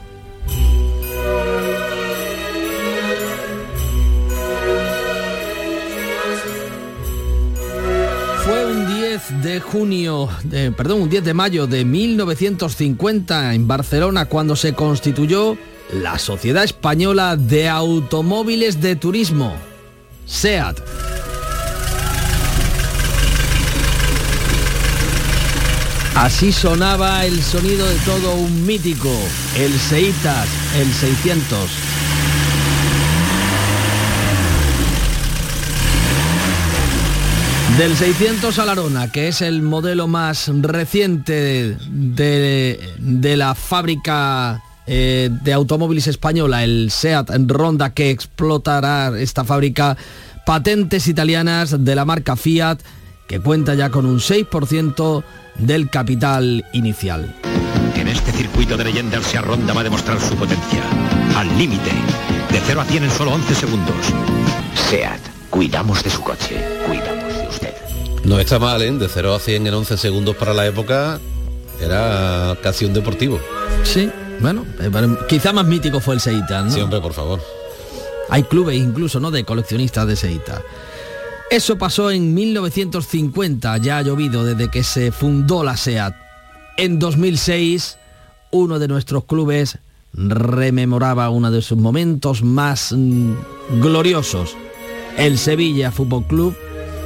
10 de junio, perdón, un 10 de mayo de 1950 en Barcelona cuando se constituyó la Sociedad Española de Automóviles de Turismo, SEAT. Así sonaba el sonido de todo un mítico, el Seitas, el 600. Del 600 al Arona, que es el modelo más reciente de, de la fábrica eh, de automóviles española, el SEAT Ronda, que explotará esta fábrica, patentes italianas de la marca Fiat, que cuenta ya con un 6% del capital inicial. En este circuito de leyenda el Seat Ronda va a demostrar su potencia. Al límite. De 0 a 100 en solo 11 segundos. SEAT. Cuidamos de su coche. Cuidamos. No está mal, ¿eh? De 0 a 100 en 11 segundos para la época era casi un deportivo. Sí, bueno, eh, quizá más mítico fue el Seita, ¿no? Sí, hombre, por favor. Hay clubes incluso, ¿no? De coleccionistas de Seita. Eso pasó en 1950, ya ha llovido desde que se fundó la SEAT. En 2006, uno de nuestros clubes rememoraba uno de sus momentos más mm, gloriosos. El Sevilla Fútbol Club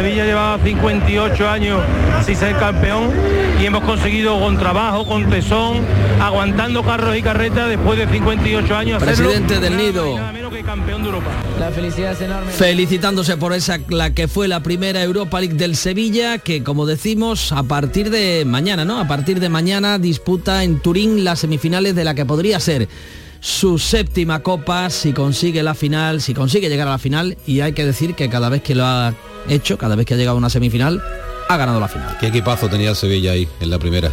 Sevilla llevaba 58 años sin ser campeón y hemos conseguido con trabajo, con tesón, aguantando carros y carretas después de 58 años. Presidente del Nido. campeón de Europa. La felicidad es enorme. Felicitándose por esa la que fue la primera Europa League del Sevilla, que como decimos, a partir de mañana, ¿no? A partir de mañana disputa en Turín las semifinales de la que podría ser su séptima copa si consigue la final, si consigue llegar a la final y hay que decir que cada vez que lo ha hecho, cada vez que ha llegado a una semifinal, ha ganado la final. ¿Qué equipazo tenía el Sevilla ahí en la primera?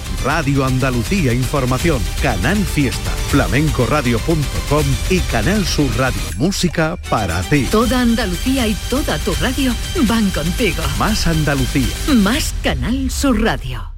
Radio Andalucía Información, Canal Fiesta, flamencoradio.com y Canal Sur Radio Música para ti. Toda Andalucía y toda tu radio van contigo. Más Andalucía. Más Canal Sur Radio.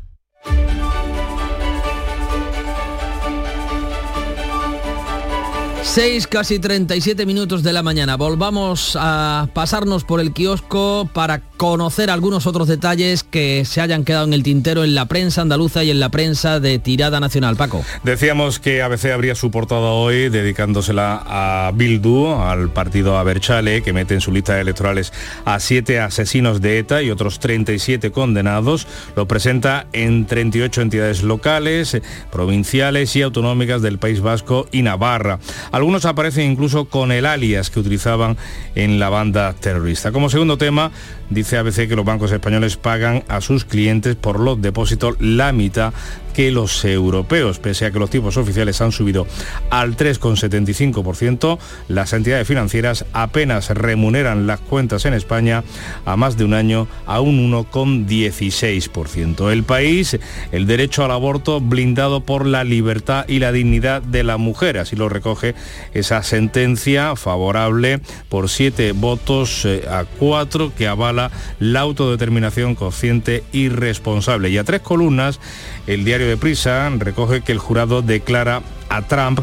6 casi 37 minutos de la mañana. Volvamos a pasarnos por el kiosco para conocer algunos otros detalles que se hayan quedado en el tintero en la prensa andaluza y en la prensa de tirada nacional. Paco. Decíamos que ABC habría su portada hoy dedicándosela a Bildu, al partido Aberchale, que mete en su lista electorales a siete asesinos de ETA y otros 37 condenados. Lo presenta en 38 entidades locales, provinciales y autonómicas del País Vasco y Navarra. Algunos aparecen incluso con el alias que utilizaban en la banda terrorista. Como segundo tema, dice ABC que los bancos españoles pagan a sus clientes por los depósitos la mitad que los europeos. Pese a que los tipos oficiales han subido al 3,75%, las entidades financieras apenas remuneran las cuentas en España a más de un año a un 1,16%. El país, el derecho al aborto blindado por la libertad y la dignidad de la mujer, así lo recoge esa sentencia favorable por siete votos eh, a cuatro que avala la autodeterminación consciente y responsable. Y a tres columnas, el diario de Prisa recoge que el jurado declara a Trump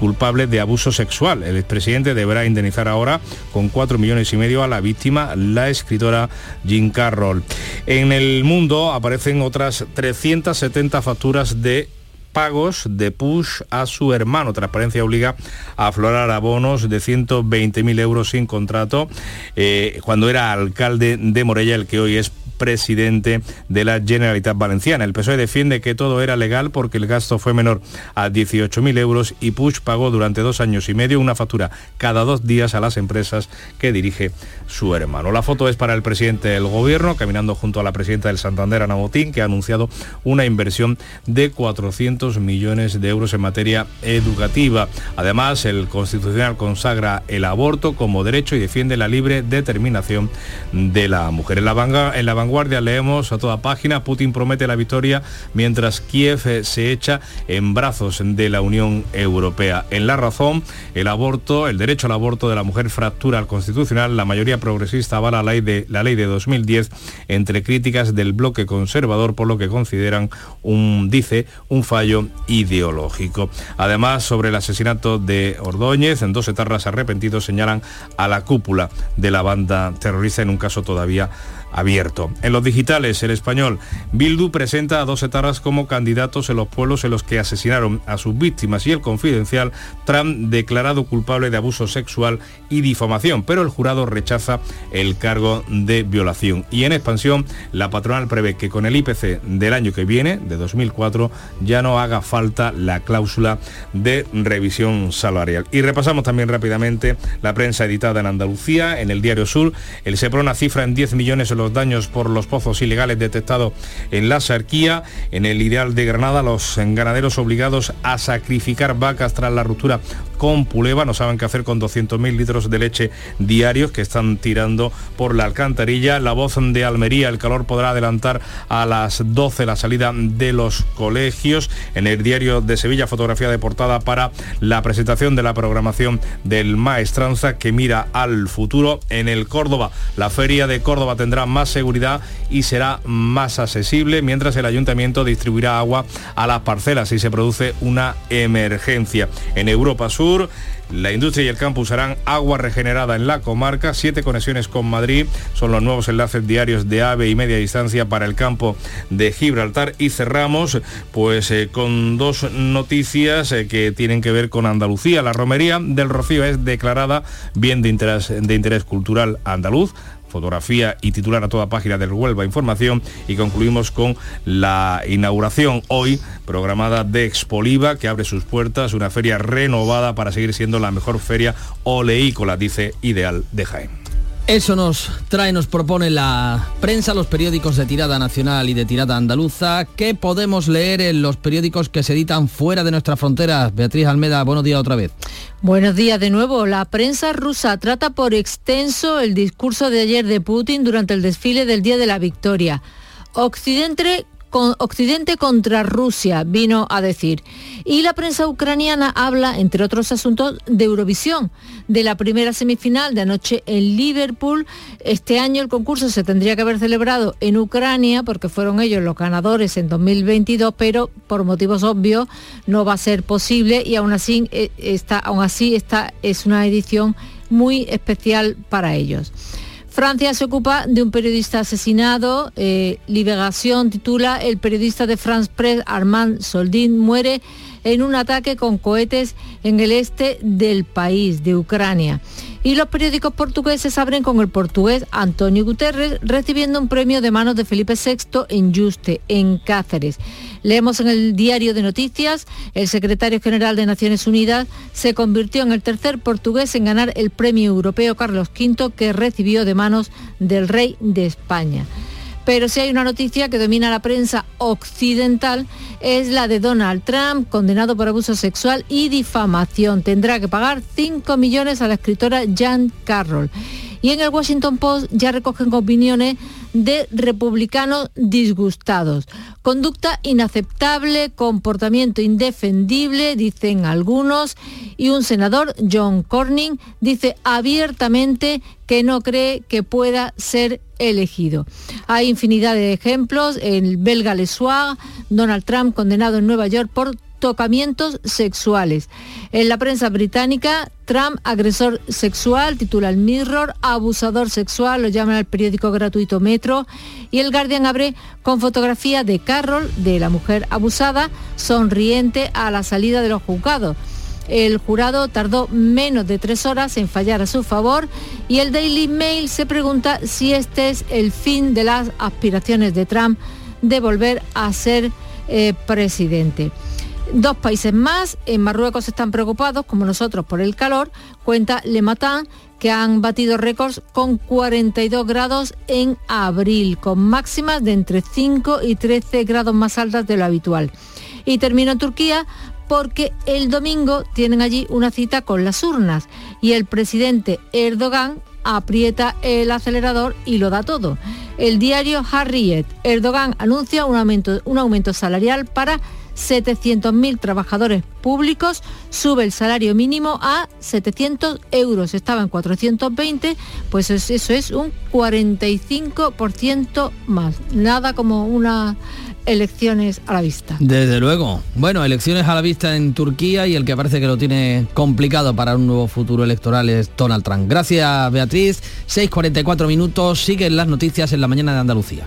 culpable de abuso sexual. El expresidente deberá indemnizar ahora con 4 millones y medio a la víctima, la escritora Jean Carroll. En el mundo aparecen otras 370 facturas de pagos de push a su hermano. Transparencia obliga a aflorar abonos de 120.000 euros sin contrato. Eh, cuando era alcalde de Morella, el que hoy es presidente de la Generalitat Valenciana. El PSOE defiende que todo era legal porque el gasto fue menor a 18.000 euros y Puig pagó durante dos años y medio una factura cada dos días a las empresas que dirige su hermano. La foto es para el presidente del gobierno, caminando junto a la presidenta del Santander, Ana Botín, que ha anunciado una inversión de 400 millones de euros en materia educativa. Además, el Constitucional consagra el aborto como derecho y defiende la libre determinación de la mujer. En la, leemos a toda página, Putin promete la victoria mientras Kiev eh, se echa en brazos de la Unión Europea. En la razón, el aborto, el derecho al aborto de la mujer fractura al constitucional, la mayoría progresista avala la ley de, la ley de 2010 entre críticas del bloque conservador por lo que consideran un, dice, un fallo ideológico. Además, sobre el asesinato de Ordóñez, en dos etarras arrepentidos señalan a la cúpula de la banda terrorista en un caso todavía abierto. En los digitales, el español, Bildu presenta a dos etarras como candidatos en los pueblos en los que asesinaron a sus víctimas y el confidencial, Trump declarado culpable de abuso sexual y difamación, pero el jurado rechaza el cargo de violación. Y en expansión, la patronal prevé que con el IPC del año que viene, de 2004, ya no haga falta la cláusula de revisión salarial. Y repasamos también rápidamente la prensa editada en Andalucía, en el Diario Sur, el Seprona cifra en 10 millones los daños por los pozos ilegales detectados en la Sarquía. En el ideal de Granada, los ganaderos obligados a sacrificar vacas tras la ruptura con Puleva no saben qué hacer con 200.000 litros de leche diarios que están tirando por la alcantarilla. La voz de Almería, el calor podrá adelantar a las 12 la salida de los colegios. En el diario de Sevilla, fotografía de portada para la presentación de la programación del Maestranza que mira al futuro. En el Córdoba, la feria de Córdoba tendrá más seguridad y será más accesible, mientras el ayuntamiento distribuirá agua a las parcelas si se produce una emergencia. En Europa Sur, la industria y el campo usarán agua regenerada en la comarca. Siete conexiones con Madrid son los nuevos enlaces diarios de AVE y media distancia para el campo de Gibraltar. Y cerramos pues eh, con dos noticias eh, que tienen que ver con Andalucía. La romería del Rocío es declarada bien de interés, de interés cultural andaluz fotografía y titular a toda página del Huelva Información y concluimos con la inauguración hoy programada de Expoliva que abre sus puertas, una feria renovada para seguir siendo la mejor feria oleícola, dice Ideal de Jaén. Eso nos trae, nos propone la prensa, los periódicos de tirada nacional y de tirada andaluza. ¿Qué podemos leer en los periódicos que se editan fuera de nuestras fronteras? Beatriz Almeda, buenos días otra vez. Buenos días de nuevo. La prensa rusa trata por extenso el discurso de ayer de Putin durante el desfile del Día de la Victoria. Occidente Occidente contra Rusia, vino a decir. Y la prensa ucraniana habla, entre otros asuntos, de Eurovisión, de la primera semifinal de anoche en Liverpool. Este año el concurso se tendría que haber celebrado en Ucrania porque fueron ellos los ganadores en 2022, pero por motivos obvios no va a ser posible y aún así, eh, aún así esta es una edición muy especial para ellos. Francia se ocupa de un periodista asesinado. Eh, Liberación titula El periodista de France Press, Armand Soldin, muere en un ataque con cohetes en el este del país, de Ucrania. Y los periódicos portugueses abren con el portugués Antonio Guterres recibiendo un premio de manos de Felipe VI en Juste, en Cáceres. Leemos en el diario de noticias, el secretario general de Naciones Unidas se convirtió en el tercer portugués en ganar el premio europeo Carlos V que recibió de manos del rey de España. Pero si hay una noticia que domina la prensa occidental es la de Donald Trump, condenado por abuso sexual y difamación. Tendrá que pagar 5 millones a la escritora Jan Carroll. Y en el Washington Post ya recogen opiniones de republicanos disgustados. Conducta inaceptable, comportamiento indefendible, dicen algunos, y un senador, John Corning, dice abiertamente que no cree que pueda ser elegido. Hay infinidad de ejemplos. El belga Le Donald Trump condenado en Nueva York por tocamientos sexuales. En la prensa británica, Trump, agresor sexual, titula el Mirror, abusador sexual, lo llaman al periódico gratuito Metro, y el Guardian abre con fotografía de Carroll, de la mujer abusada, sonriente a la salida de los juzgados. El jurado tardó menos de tres horas en fallar a su favor y el Daily Mail se pregunta si este es el fin de las aspiraciones de Trump de volver a ser eh, presidente. Dos países más, en Marruecos están preocupados, como nosotros, por el calor, cuenta Le Matin, que han batido récords con 42 grados en abril, con máximas de entre 5 y 13 grados más altas de lo habitual. Y termino en Turquía porque el domingo tienen allí una cita con las urnas y el presidente Erdogan aprieta el acelerador y lo da todo. El diario Harriet, Erdogan anuncia un aumento, un aumento salarial para 700.000 trabajadores públicos, sube el salario mínimo a 700 euros, estaba en 420, pues eso es un 45% más, nada como una elecciones a la vista. Desde luego. Bueno, elecciones a la vista en Turquía y el que parece que lo tiene complicado para un nuevo futuro electoral es Donald Trump. Gracias, Beatriz. 6.44 minutos. Siguen las noticias en la mañana de Andalucía.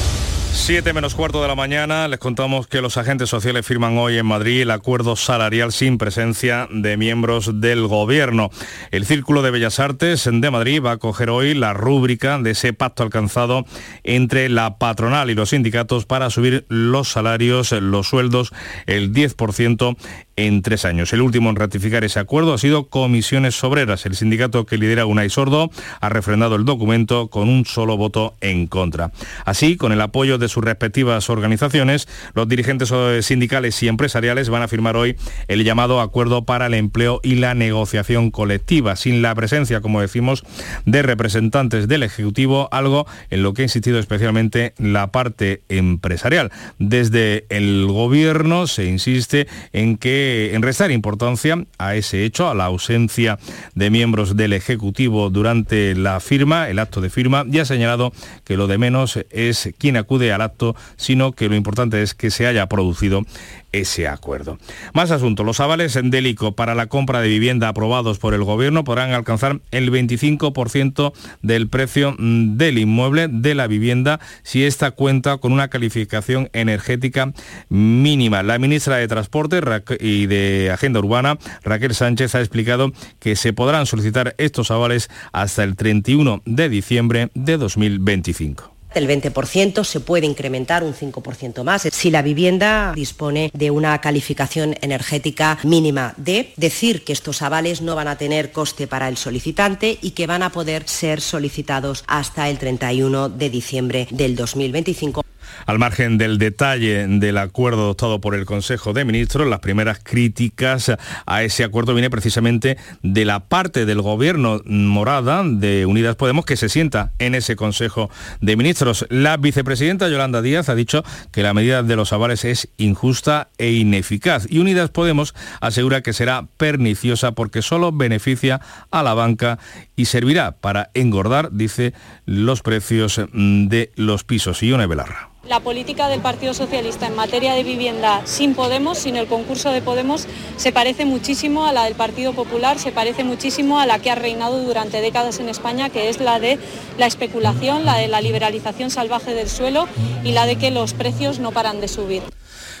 7 menos cuarto de la mañana les contamos que los agentes sociales firman hoy en Madrid el acuerdo salarial sin presencia de miembros del gobierno. El Círculo de Bellas Artes de Madrid va a coger hoy la rúbrica de ese pacto alcanzado entre la patronal y los sindicatos para subir los salarios, los sueldos, el 10% en tres años. El último en ratificar ese acuerdo ha sido Comisiones Obreras. El sindicato que lidera Unai Sordo ha refrendado el documento con un solo voto en contra. Así, con el apoyo de sus respectivas organizaciones, los dirigentes sindicales y empresariales van a firmar hoy el llamado Acuerdo para el Empleo y la Negociación Colectiva, sin la presencia, como decimos, de representantes del Ejecutivo, algo en lo que ha insistido especialmente la parte empresarial. Desde el Gobierno se insiste en que en restar importancia a ese hecho, a la ausencia de miembros del Ejecutivo durante la firma, el acto de firma, y ha señalado que lo de menos es quien acude al acto, sino que lo importante es que se haya producido ese acuerdo. Más asuntos. Los avales en Delico para la compra de vivienda aprobados por el Gobierno podrán alcanzar el 25% del precio mm, del inmueble de la vivienda si ésta cuenta con una calificación energética mínima. La ministra de Transporte y de Agenda Urbana, Raquel Sánchez, ha explicado que se podrán solicitar estos avales hasta el 31 de diciembre de 2025 del 20%, se puede incrementar un 5% más si la vivienda dispone de una calificación energética mínima D, decir que estos avales no van a tener coste para el solicitante y que van a poder ser solicitados hasta el 31 de diciembre del 2025. Al margen del detalle del acuerdo adoptado por el Consejo de Ministros, las primeras críticas a ese acuerdo viene precisamente de la parte del gobierno morada de Unidas Podemos que se sienta en ese Consejo de Ministros. La vicepresidenta Yolanda Díaz ha dicho que la medida de los avales es injusta e ineficaz y Unidas Podemos asegura que será perniciosa porque solo beneficia a la banca y servirá para engordar, dice, los precios de los pisos. Y una Belarra. La política del Partido Socialista en materia de vivienda sin Podemos, sin el concurso de Podemos, se parece muchísimo a la del Partido Popular, se parece muchísimo a la que ha reinado durante décadas en España, que es la de la especulación, la de la liberalización salvaje del suelo y la de que los precios no paran de subir.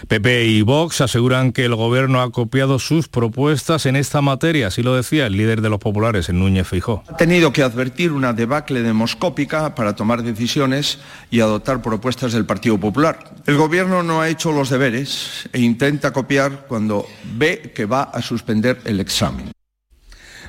PP y Vox aseguran que el gobierno ha copiado sus propuestas en esta materia, así lo decía el líder de los populares, en Núñez Fijó. Ha tenido que advertir una debacle demoscópica para tomar decisiones y adoptar propuestas del Partido Partido Popular. El Gobierno no ha hecho los deberes e intenta copiar cuando ve que va a suspender el examen.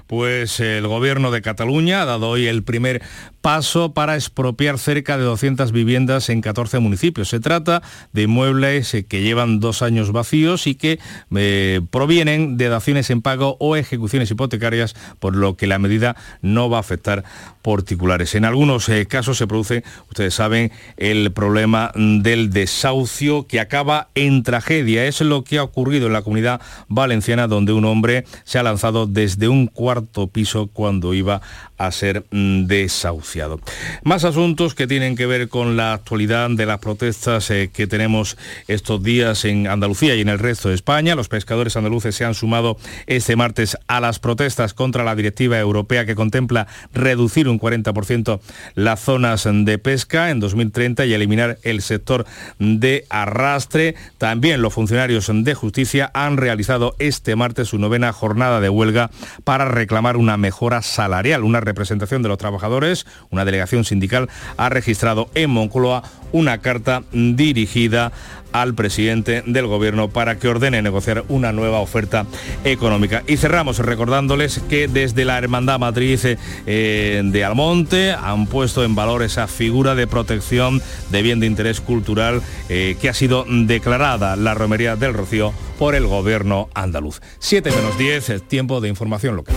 Pues el gobierno de Cataluña ha dado hoy el primer paso para expropiar cerca de 200 viviendas en 14 municipios. Se trata de inmuebles eh, que llevan dos años vacíos y que eh, provienen de daciones en pago o ejecuciones hipotecarias, por lo que la medida no va a afectar particulares. En algunos eh, casos se produce, ustedes saben, el problema del desahucio que acaba en tragedia. Es lo que ha ocurrido en la comunidad valenciana, donde un hombre se ha lanzado desde un cuarto piso cuando iba a ser mm, desahuciado. Más asuntos que tienen que ver con la actualidad de las protestas eh, que tenemos estos días en Andalucía y en el resto de España. Los pescadores andaluces se han sumado este martes a las protestas contra la directiva europea que contempla reducir un 40% las zonas de pesca en 2030 y eliminar el sector de arrastre. También los funcionarios de justicia han realizado este martes su novena jornada de huelga para reclamar una mejora salarial, una representación de los trabajadores, una delegación sindical, ha registrado en Moncloa una carta dirigida al presidente del gobierno para que ordene negociar una nueva oferta económica. Y cerramos recordándoles que desde la Hermandad Matriz eh, de Almonte han puesto en valor esa figura de protección de bien de interés cultural eh, que ha sido declarada la Romería del Rocío por el gobierno andaluz. 7 menos 10, tiempo de información local.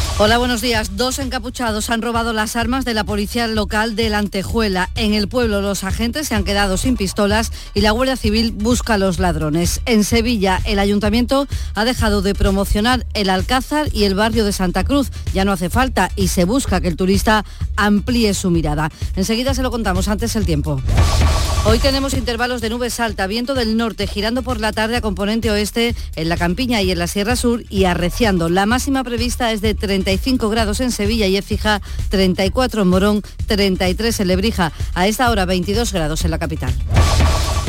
Hola, buenos días. Dos encapuchados han robado las armas de la policía local de la Antejuela. En el pueblo los agentes se han quedado sin pistolas y la Guardia Civil busca a los ladrones. En Sevilla el ayuntamiento ha dejado de promocionar el Alcázar y el barrio de Santa Cruz. Ya no hace falta y se busca que el turista amplíe su mirada. Enseguida se lo contamos antes el tiempo. Hoy tenemos intervalos de nubes alta, viento del norte girando por la tarde a componente oeste en la Campiña y en la Sierra Sur y arreciando. La máxima prevista es de 35 grados en Sevilla y Écija, 34 en Morón, 33 en Lebrija. A esta hora 22 grados en la capital.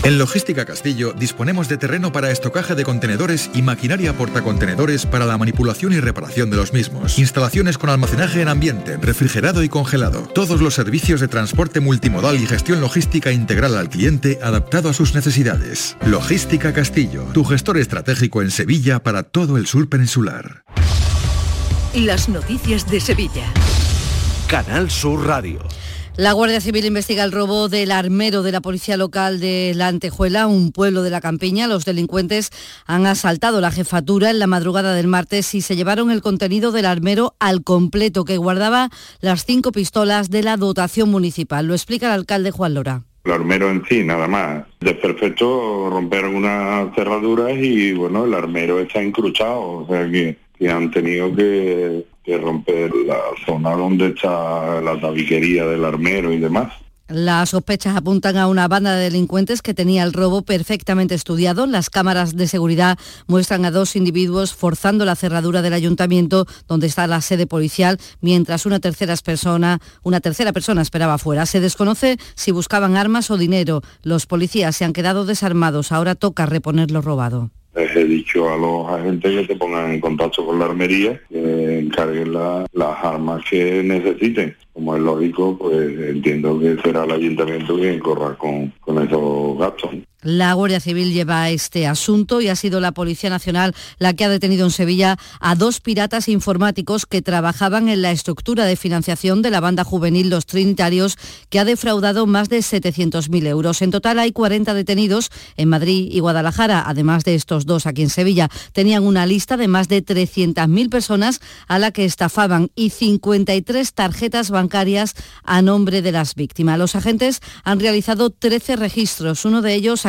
En Logística Castillo disponemos de terreno para estocaje de contenedores y maquinaria portacontenedores para la manipulación y reparación de los mismos. Instalaciones con almacenaje en ambiente, refrigerado y congelado. Todos los servicios de transporte multimodal y gestión logística integral al cliente adaptado a sus necesidades. Logística Castillo, tu gestor estratégico en Sevilla para todo el sur peninsular. Las noticias de Sevilla. Canal Sur Radio. La Guardia Civil investiga el robo del armero de la policía local de La Antejuela, un pueblo de la campiña. Los delincuentes han asaltado la jefatura en la madrugada del martes y se llevaron el contenido del armero al completo, que guardaba las cinco pistolas de la dotación municipal. Lo explica el alcalde Juan Lora. El armero en sí, nada más. De perfecto, romper unas cerraduras y bueno, el armero está encruchado, o sea que, que han tenido que que romper la zona donde está la tabiquería del armero y demás. Las sospechas apuntan a una banda de delincuentes que tenía el robo perfectamente estudiado. Las cámaras de seguridad muestran a dos individuos forzando la cerradura del ayuntamiento donde está la sede policial, mientras una tercera persona, una tercera persona esperaba afuera. Se desconoce si buscaban armas o dinero. Los policías se han quedado desarmados. Ahora toca reponer lo robado. Les he dicho a los agentes que se pongan en contacto con la armería, que encarguen las armas que necesiten. Como es lógico, pues entiendo que será el ayuntamiento quien corra con, con esos gastos. La Guardia Civil lleva este asunto y ha sido la Policía Nacional la que ha detenido en Sevilla a dos piratas informáticos que trabajaban en la estructura de financiación de la banda juvenil Los Trinitarios, que ha defraudado más de 700.000 euros. En total hay 40 detenidos en Madrid y Guadalajara, además de estos dos aquí en Sevilla. Tenían una lista de más de 300.000 personas a la que estafaban y 53 tarjetas bancarias a nombre de las víctimas. Los agentes han realizado 13 registros, uno de ellos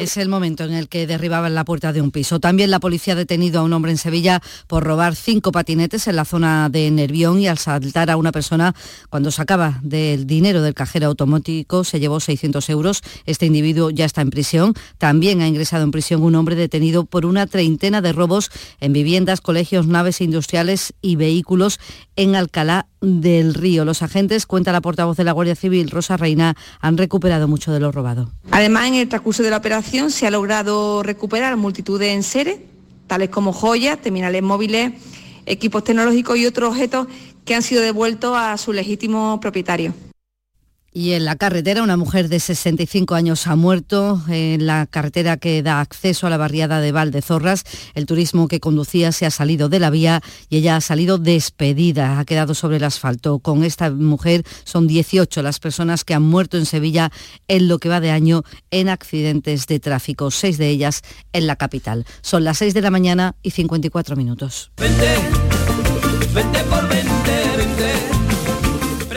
Es el momento en el que derribaban la puerta de un piso. También la policía ha detenido a un hombre en Sevilla por robar cinco patinetes en la zona de Nervión y al saltar a una persona cuando sacaba del dinero del cajero automático se llevó 600 euros. Este individuo ya está en prisión. También ha ingresado en prisión un hombre detenido por una treintena de robos en viviendas, colegios, naves industriales y vehículos en Alcalá del Río. Los agentes, cuenta la portavoz de la Guardia Civil, Rosa Reina, han recuperado mucho de lo robado. Además, en el transcurso de la operación se ha logrado recuperar multitud de enseres, tales como joyas, terminales móviles, equipos tecnológicos y otros objetos que han sido devueltos a su legítimo propietario. Y en la carretera, una mujer de 65 años ha muerto en la carretera que da acceso a la barriada de Valdezorras. El turismo que conducía se ha salido de la vía y ella ha salido despedida, ha quedado sobre el asfalto. Con esta mujer son 18 las personas que han muerto en Sevilla en lo que va de año en accidentes de tráfico, seis de ellas en la capital. Son las 6 de la mañana y 54 minutos.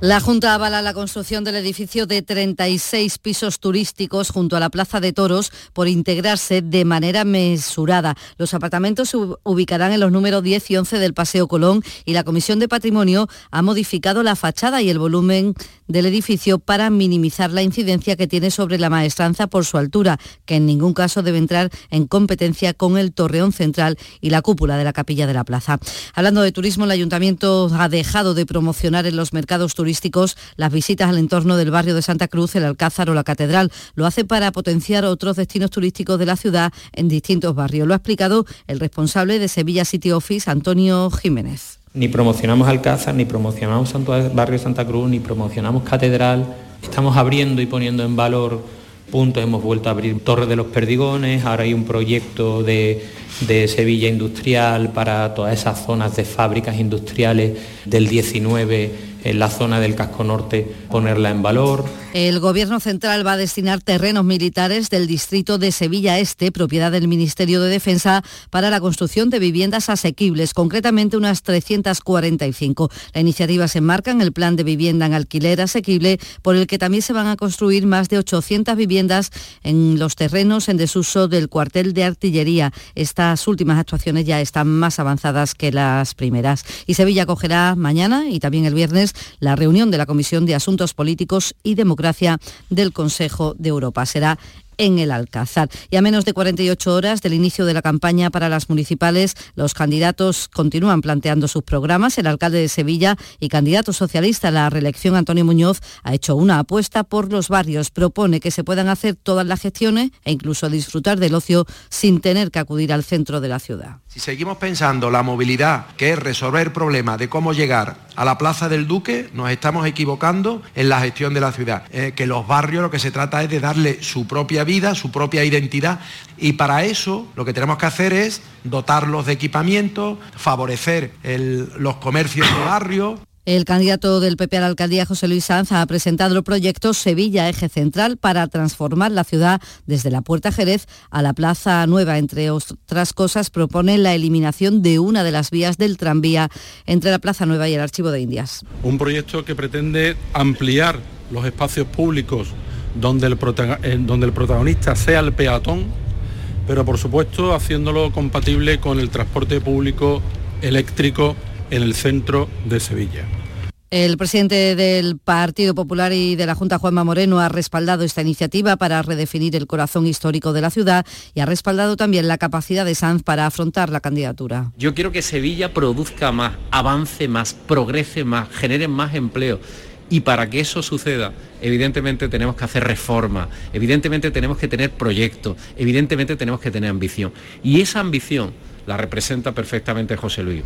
La Junta avala la construcción del edificio de 36 pisos turísticos junto a la Plaza de Toros por integrarse de manera mesurada. Los apartamentos se ubicarán en los números 10 y 11 del Paseo Colón y la Comisión de Patrimonio ha modificado la fachada y el volumen del edificio para minimizar la incidencia que tiene sobre la maestranza por su altura, que en ningún caso debe entrar en competencia con el torreón central y la cúpula de la capilla de la plaza. Hablando de turismo, el ayuntamiento ha dejado de promocionar en los mercados turísticos las visitas al entorno del barrio de Santa Cruz, el Alcázar o la Catedral. Lo hace para potenciar otros destinos turísticos de la ciudad en distintos barrios. Lo ha explicado el responsable de Sevilla City Office, Antonio Jiménez. Ni promocionamos Alcázar, ni promocionamos Barrio Santa Cruz, ni promocionamos Catedral. Estamos abriendo y poniendo en valor puntos. Hemos vuelto a abrir Torre de los Perdigones, ahora hay un proyecto de Sevilla Industrial para todas esas zonas de fábricas industriales del 19 en la zona del casco norte ponerla en valor. El Gobierno Central va a destinar terrenos militares del distrito de Sevilla Este, propiedad del Ministerio de Defensa, para la construcción de viviendas asequibles, concretamente unas 345. La iniciativa se enmarca en el plan de vivienda en alquiler asequible, por el que también se van a construir más de 800 viviendas en los terrenos en desuso del cuartel de artillería. Estas últimas actuaciones ya están más avanzadas que las primeras. Y Sevilla acogerá mañana y también el viernes la reunión de la Comisión de Asuntos Políticos y Democracia del Consejo de Europa. Será en el Alcázar. Y a menos de 48 horas del inicio de la campaña para las municipales, los candidatos continúan planteando sus programas. El alcalde de Sevilla y candidato socialista a la reelección, Antonio Muñoz, ha hecho una apuesta por los barrios. Propone que se puedan hacer todas las gestiones e incluso disfrutar del ocio sin tener que acudir al centro de la ciudad. Si seguimos pensando la movilidad, que es resolver el problema de cómo llegar a la Plaza del Duque, nos estamos equivocando en la gestión de la ciudad. Eh, que los barrios lo que se trata es de darle su propia vida, su propia identidad. Y para eso lo que tenemos que hacer es dotarlos de equipamiento, favorecer los comercios de barrio. El candidato del PP a la alcaldía, José Luis Sanz, ha presentado el proyecto Sevilla Eje Central para transformar la ciudad desde la Puerta Jerez a la Plaza Nueva. Entre otras cosas, propone la eliminación de una de las vías del tranvía entre la Plaza Nueva y el Archivo de Indias. Un proyecto que pretende ampliar los espacios públicos donde el, eh, donde el protagonista sea el peatón, pero por supuesto haciéndolo compatible con el transporte público eléctrico en el centro de Sevilla. El presidente del Partido Popular y de la Junta, Juanma Moreno, ha respaldado esta iniciativa para redefinir el corazón histórico de la ciudad y ha respaldado también la capacidad de Sanz para afrontar la candidatura. Yo quiero que Sevilla produzca más, avance más, progrese más, genere más empleo. Y para que eso suceda, evidentemente tenemos que hacer reformas, evidentemente tenemos que tener proyectos, evidentemente tenemos que tener ambición. Y esa ambición la representa perfectamente José Luis.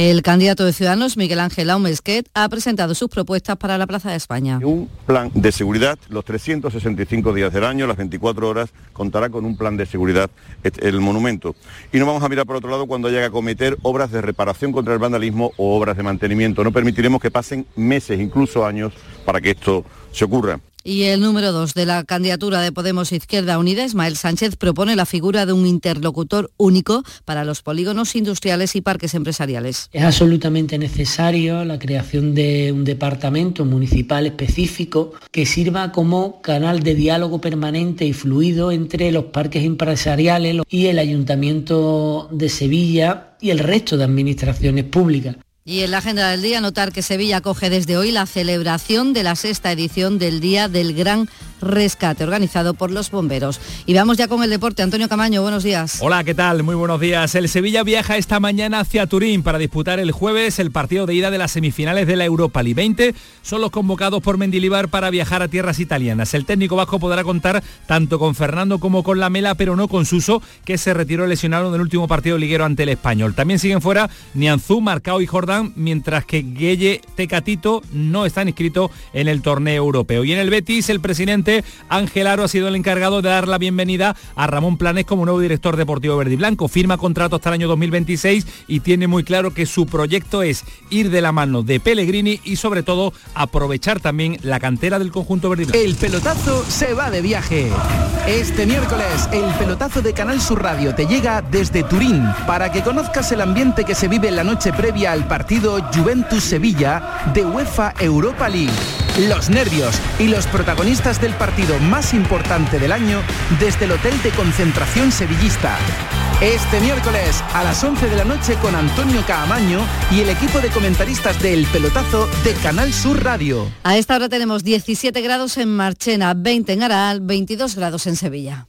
El candidato de Ciudadanos, Miguel Ángel Aumesquet, ha presentado sus propuestas para la Plaza de España. Un plan de seguridad, los 365 días del año, las 24 horas, contará con un plan de seguridad el monumento. Y no vamos a mirar por otro lado cuando haya que acometer obras de reparación contra el vandalismo o obras de mantenimiento. No permitiremos que pasen meses, incluso años, para que esto se ocurra. Y el número dos de la candidatura de Podemos Izquierda Unida, Ismael Sánchez, propone la figura de un interlocutor único para los polígonos industriales y parques empresariales. Es absolutamente necesario la creación de un departamento municipal específico que sirva como canal de diálogo permanente y fluido entre los parques empresariales y el Ayuntamiento de Sevilla y el resto de administraciones públicas. Y en la agenda del día, notar que Sevilla acoge desde hoy la celebración de la sexta edición del Día del Gran rescate organizado por los bomberos. Y vamos ya con el deporte. Antonio Camaño, buenos días. Hola, ¿qué tal? Muy buenos días. El Sevilla viaja esta mañana hacia Turín para disputar el jueves el partido de ida de las semifinales de la Europa League 20. Son los convocados por Mendilibar para viajar a tierras italianas. El técnico vasco podrá contar tanto con Fernando como con Lamela, pero no con Suso, que se retiró lesionado en el último partido liguero ante el español. También siguen fuera Nianzú, Marcao y Jordán, mientras que Gueye Tecatito no están inscritos en el torneo europeo. Y en el Betis, el presidente Ángel Aro ha sido el encargado de dar la bienvenida a Ramón Planes como nuevo director deportivo verde y blanco. Firma contrato hasta el año 2026 y tiene muy claro que su proyecto es ir de la mano de Pellegrini y sobre todo aprovechar también la cantera del conjunto verde. El pelotazo se va de viaje. Este miércoles el pelotazo de Canal Sur Radio te llega desde Turín para que conozcas el ambiente que se vive en la noche previa al partido Juventus Sevilla de UEFA Europa League. Los nervios y los protagonistas del partido más importante del año desde el Hotel de Concentración Sevillista. Este miércoles a las 11 de la noche con Antonio Caamaño y el equipo de comentaristas del Pelotazo de Canal Sur Radio. A esta hora tenemos 17 grados en Marchena, 20 en Aral, 22 grados en Sevilla.